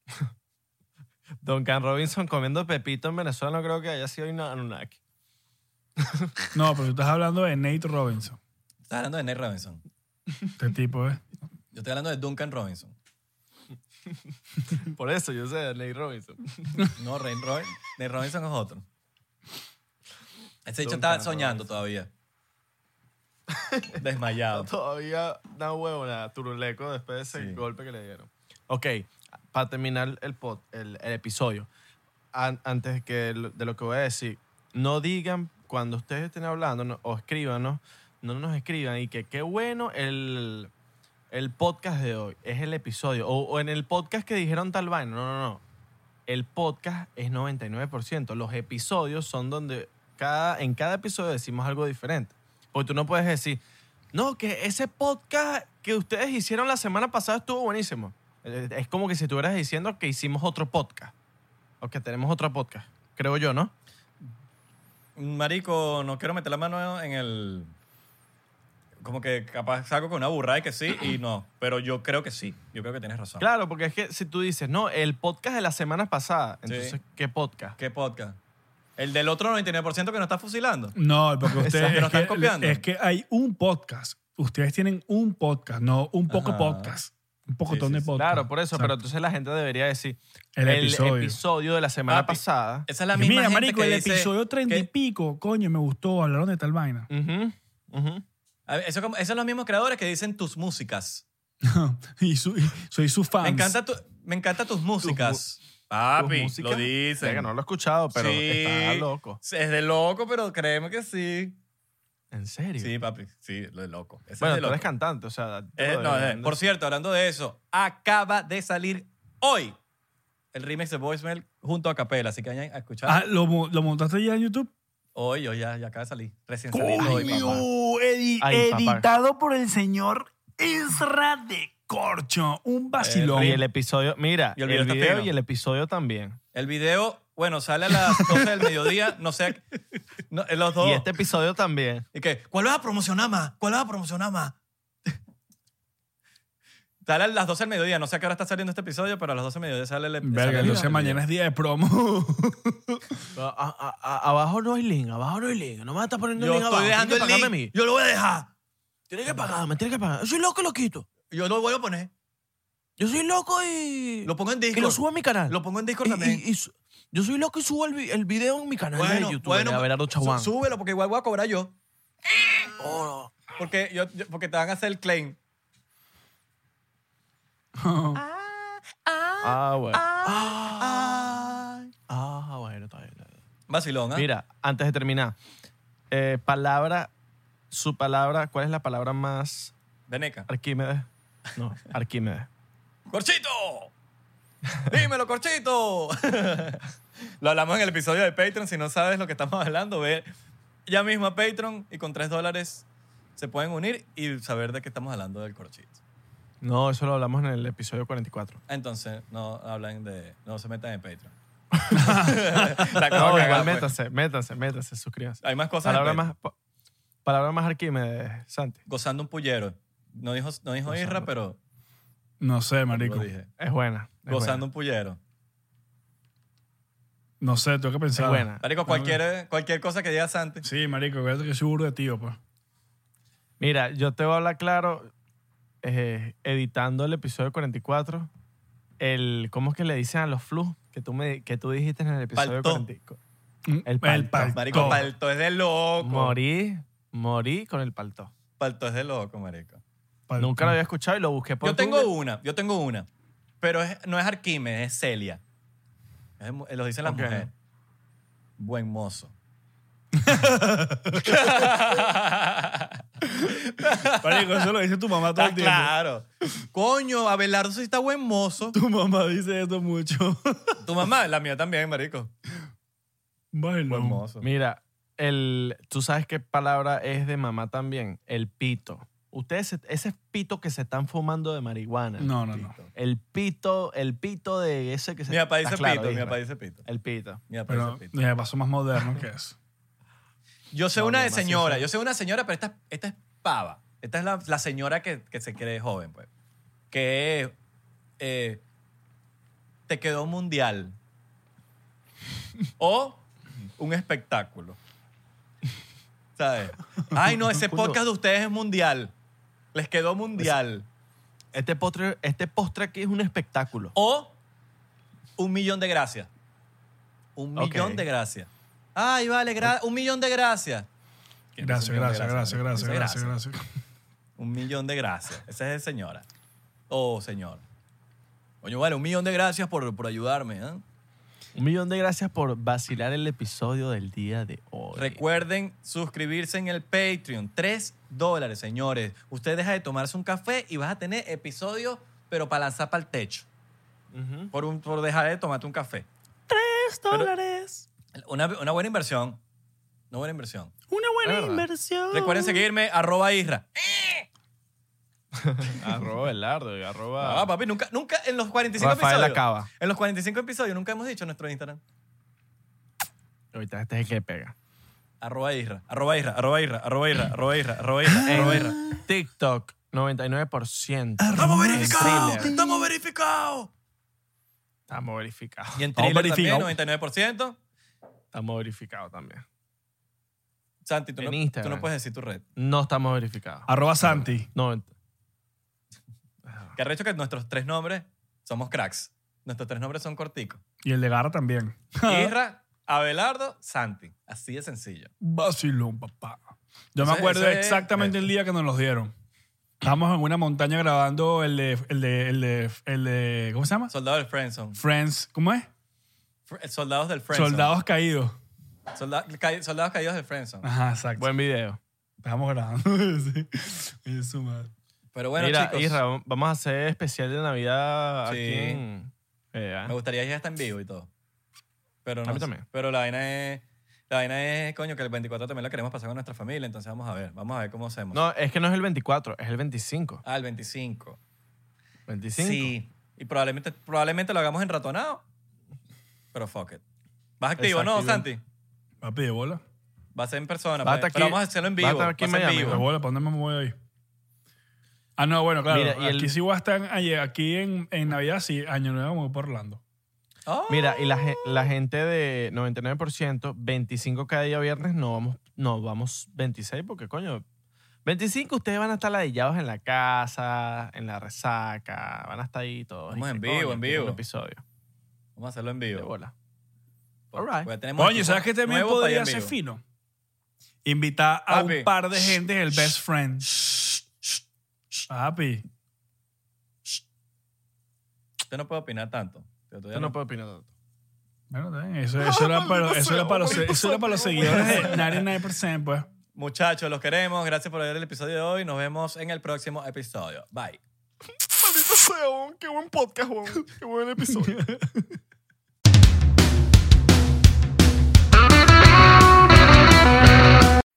Duncan Robinson comiendo pepito en Venezuela no creo que haya sido Anunnaki. No, pero tú estás hablando de Nate Robinson. Estás hablando de Nate Robinson. Este tipo, ¿eh? Yo estoy hablando de Duncan Robinson. Por eso yo sé de Nate Robinson. No, Nate Robinson es otro. Ese dicho está soñando Robinson. todavía. Desmayado. Todavía da huevo, nada, turuleco después de ese Sí. golpe que le dieron. Ok, para terminar el, pod- el, el episodio, an- antes que lo- de lo que voy a decir, no digan cuando ustedes estén hablando no- o escríbanos, no nos escriban y que qué bueno el, el podcast de hoy, es el episodio, o, o en el podcast que dijeron tal vaina, no, no, no. El podcast es 99%, los episodios son donde cada, en cada episodio decimos algo diferente. Porque tú no puedes decir, no, que ese podcast que ustedes hicieron la semana pasada estuvo buenísimo. Es como que si estuvieras diciendo que hicimos otro podcast. O que tenemos otro podcast. Creo yo, ¿no? Marico, no quiero meter la mano en el. Como que capaz saco con una burrada y que sí y no. Pero yo creo que sí. Yo creo que tienes razón. Claro, porque es que si tú dices, no, el podcast de la semana pasada, Sí. entonces, ¿qué podcast? ¿Qué podcast? El del otro 99% que nos está fusilando. No, porque ustedes. Que es están que, copiando. es que hay un podcast. Ustedes tienen un podcast, no un poco Ajá. podcast. Un pocotón Sí, de sí, podcast. Claro, por eso, Exacto. pero entonces la gente debería decir El episodio. de la semana Papi, pasada. Esa es la misma Mira, gente marico, que el dice episodio treinta y que- pico, coño, me gustó, hablaron de tal vaina. A ver, Eso, como- esos son los mismos creadores que dicen tus músicas. y, su- y soy su fan. Me encanta, tu- me encanta tus músicas. Papi, ¿Tus músicas? lo dicen. Verga, no lo he escuchado, pero Sí. está loco. Es de loco, pero créeme que sí. ¿En serio? Sí, papi, sí, lo de loco. Ese Bueno, es de tú loco. eres cantante, o sea... Eh, no, eh, por cierto, hablando de eso, acaba de salir hoy el remix de Voicemail junto a Capela, así que vayan a escuchar. Ah, ¿lo, lo montaste ya en YouTube? Hoy, hoy ya, ya acaba de salir. Recién salido hoy, papá. Edi- Ay, papá. editado por el señor Isra de Corcho. Un vacilón. Y el episodio, mira, Y el el video y el episodio también. El video, bueno, sale a las 12 del mediodía, no sé, no, en los dos. Y este episodio también. ¿Y qué? ¿Cuál vas a promocionar más? ¿Cuál vas a promocionar más? Sale a las 12 del mediodía. No sé a qué hora está saliendo este episodio, pero a las 12 del mediodía sale el sale Verga, entonces mañana es día de promo. A- a- a- abajo no hay link, abajo no hay link. No me estás poniendo Yo link estoy abajo. dejando el link. a mí. Yo lo voy a dejar. Tienes que pagarme, tienes que pagar. Yo soy loco y lo quito. Yo lo voy a poner. Yo soy loco y... Lo pongo en y Discord. lo subo a mi canal. Lo pongo en Discord Y- también. y- y yo soy loco y subo el, vi- el video en mi canal de YouTube. de Abelardo su- Chaguán. súbelo porque igual voy a cobrar yo. Oh, Porque, yo, yo- porque te van a hacer el claim. Ah, bueno. Ah, bueno, está bien. está bien. Vacilón, ¿ah? Mira, antes de terminar, eh, palabra, su palabra, ¿cuál es la palabra más Veneca. Arquímedes? No, Arquímedes. ¡Corchito! ¡Dímelo, Corchito! lo hablamos en el episodio de Patreon. Si no sabes lo que estamos hablando, ve ya mismo a Patreon y con 3 dólares se pueden unir y saber de qué estamos hablando del Corchito. No, eso lo hablamos en el episodio 44. Entonces, no hablan de... No se metan en Patreon. La acabo No, de igual cagar, pues. métanse, métanse, métanse, suscríbanse. Hay más cosas. en Palabra Patreon. más, pa- palabra más Arquímedes, Santi. Gozando un pullero. No dijo, no dijo Gozando. Isra, pero No sé, marico. lo dije. Es buena. Es Gozando buena. un pullero. No sé, tengo que Es pensar. buena. Marico, cualquier, cualquier cosa que diga Santi. Sí, marico, acuérdate que soy burro de tío, pues. Mira, yo te voy a hablar claro, eh, editando el episodio 44, el, ¿cómo es que le dicen a los flus? Que tú, me, que tú dijiste en el episodio Paltó. 40. El palto. El palto. Marico, palto es de loco. Morí, morí con el palto. Palto es de loco, marico. Nunca lo había escuchado y lo busqué por Yo tengo Google. una, yo tengo una. Pero es- no es Arquímedes, es Celia. Es mu- lo dicen las Ok. mujeres. Buen mozo. Marico, eso lo dice tu mamá todo Está el tiempo. claro. Coño, Abelardo sí está buen mozo. Tu mamá dice esto mucho. Tu mamá, la mía también, marico. Bueno. Buen mozo. Mira, el, ¿tú sabes qué palabra es de mamá también? El pito. Ustedes, se- ese pito que se están fumando de marihuana. No, no, no. El pito, el pito de ese que se... Mi papá ¿Estás dice claro, pito, mi papá dice pito. El pito. Mi papá dice pito. me pasó más moderno que eso. Yo sé No, una mi de sí señora, yo sé una señora, pero esta, esta es pava. Esta es la, la señora que, que se cree joven, pues. Que eh, te quedó mundial. O un espectáculo. ¿Sabes? Ay, no, ese podcast de ustedes es mundial. Les quedó mundial. Este postre, este postre aquí es un espectáculo. O un millón de gracias. Un Ok. millón de gracias. Ay, vale, gra- un millón de gracias. ¿Quién dice Gracias, un millón de gracias, gracias, gracias, Dice gracias, gracias. Un millón de gracias. Esa es señora. Oh, señor. Coño, vale, un millón de gracias por, por ayudarme. ¿eh? Un millón de gracias por vacilar el episodio del día de hoy. Recuerden suscribirse en el Patreon. Tres dólares, señores. Usted deja de tomarse un café y vas a tener episodios, pero para lanzar para el techo. Por, un- por dejar de tomarte un café. Tres dólares. Una, una buena inversión. Una buena inversión. Una buena verdad. inversión. Recuerden seguirme, arroba Isra. Arroba Belardo arroba... Ah, papi, nunca, nunca en los 45 Rafael episodios. Acaba. En los 45 episodios nunca hemos dicho nuestro Instagram. Ahorita este es el que pega. Arroba Isra, arroba Isra, arroba Isra, arroba Isra, arroba Isra, arroba Isra, arroba Isra. TikTok, 99%. ¡Estamos verificados! ¡Estamos verificados! Estamos verificados. Y en Thriller también, verificados. 99%. Estamos verificados también. Santi, tú En no, tú no puedes decir tu red. No estamos verificados. Arroba Santi. No, Que arrecho que nuestros tres nombres somos cracks. Nuestros tres nombres son corticos. Y el de Garra también. Isra, Abelardo, Santi. Así de sencillo. Vacilón, papá. Yo me acuerdo ese exactamente el día que nos los dieron. Estábamos en una montaña grabando el de, el de, el de, el de ¿cómo se llama? Soldado del Friendzone. Friends, ¿cómo es? Fr- Soldados del Friendzone. Soldados caídos. Solda- ca- soldados caídos del Friendzone. Ajá, exacto. buen video. Estábamos grabando. sí. Oye, su madre. Pero bueno, Mira, chicos. Isra, vamos a hacer especial de Navidad Sí. aquí en... eh, Me gustaría ya estar en vivo y todo. Pero no A mí también. Pero la vaina es... La vaina es, coño, que el 24 también la queremos pasar con nuestra familia, entonces vamos a ver. Vamos a ver cómo hacemos. No, es que no es el 24, es el 25. Ah, el 25. 25. Sí. Y probablemente, probablemente lo hagamos en ratonado. Pero fuck it. ¿Vas activo, no. Santi? Papi, de bola. Va a ser en persona. Pues. Pero aquí- vamos a hacerlo en va a vivo. estar aquí en Miami, De vivo. bola, ¿para dónde me voy ahí? Ah, no, bueno, claro. Mira, y el- aquí sí voy a aquí en, en Navidad, sí. Año Nuevo me voy por Orlando. Oh. Mira, y la, la gente de 99%, 25 cada día viernes, no vamos, no vamos 26 porque, coño, 25 ustedes van a estar ladillados en la casa, en la resaca, van a estar ahí todos. Vamos en vivo, coño, en quiero vivo. Un eepisodio Vamos a hacerlo en de vivo. bola. Porque All right. tenemos Oye, ¿sabes qué también podría en ser fino? Invitar a Papi. un par de gente, el best friend. Papi. Usted no puede opinar tanto. Yo no puedo opinar tanto. Bueno, eso, eso era para, eso era para los, eso era para los seguidores de 99%, pues. Muchachos, los queremos. Gracias por ver el episodio de hoy. Nos vemos en el próximo episodio. Bye. Maldito sea, qué buen podcast, qué buen episodio.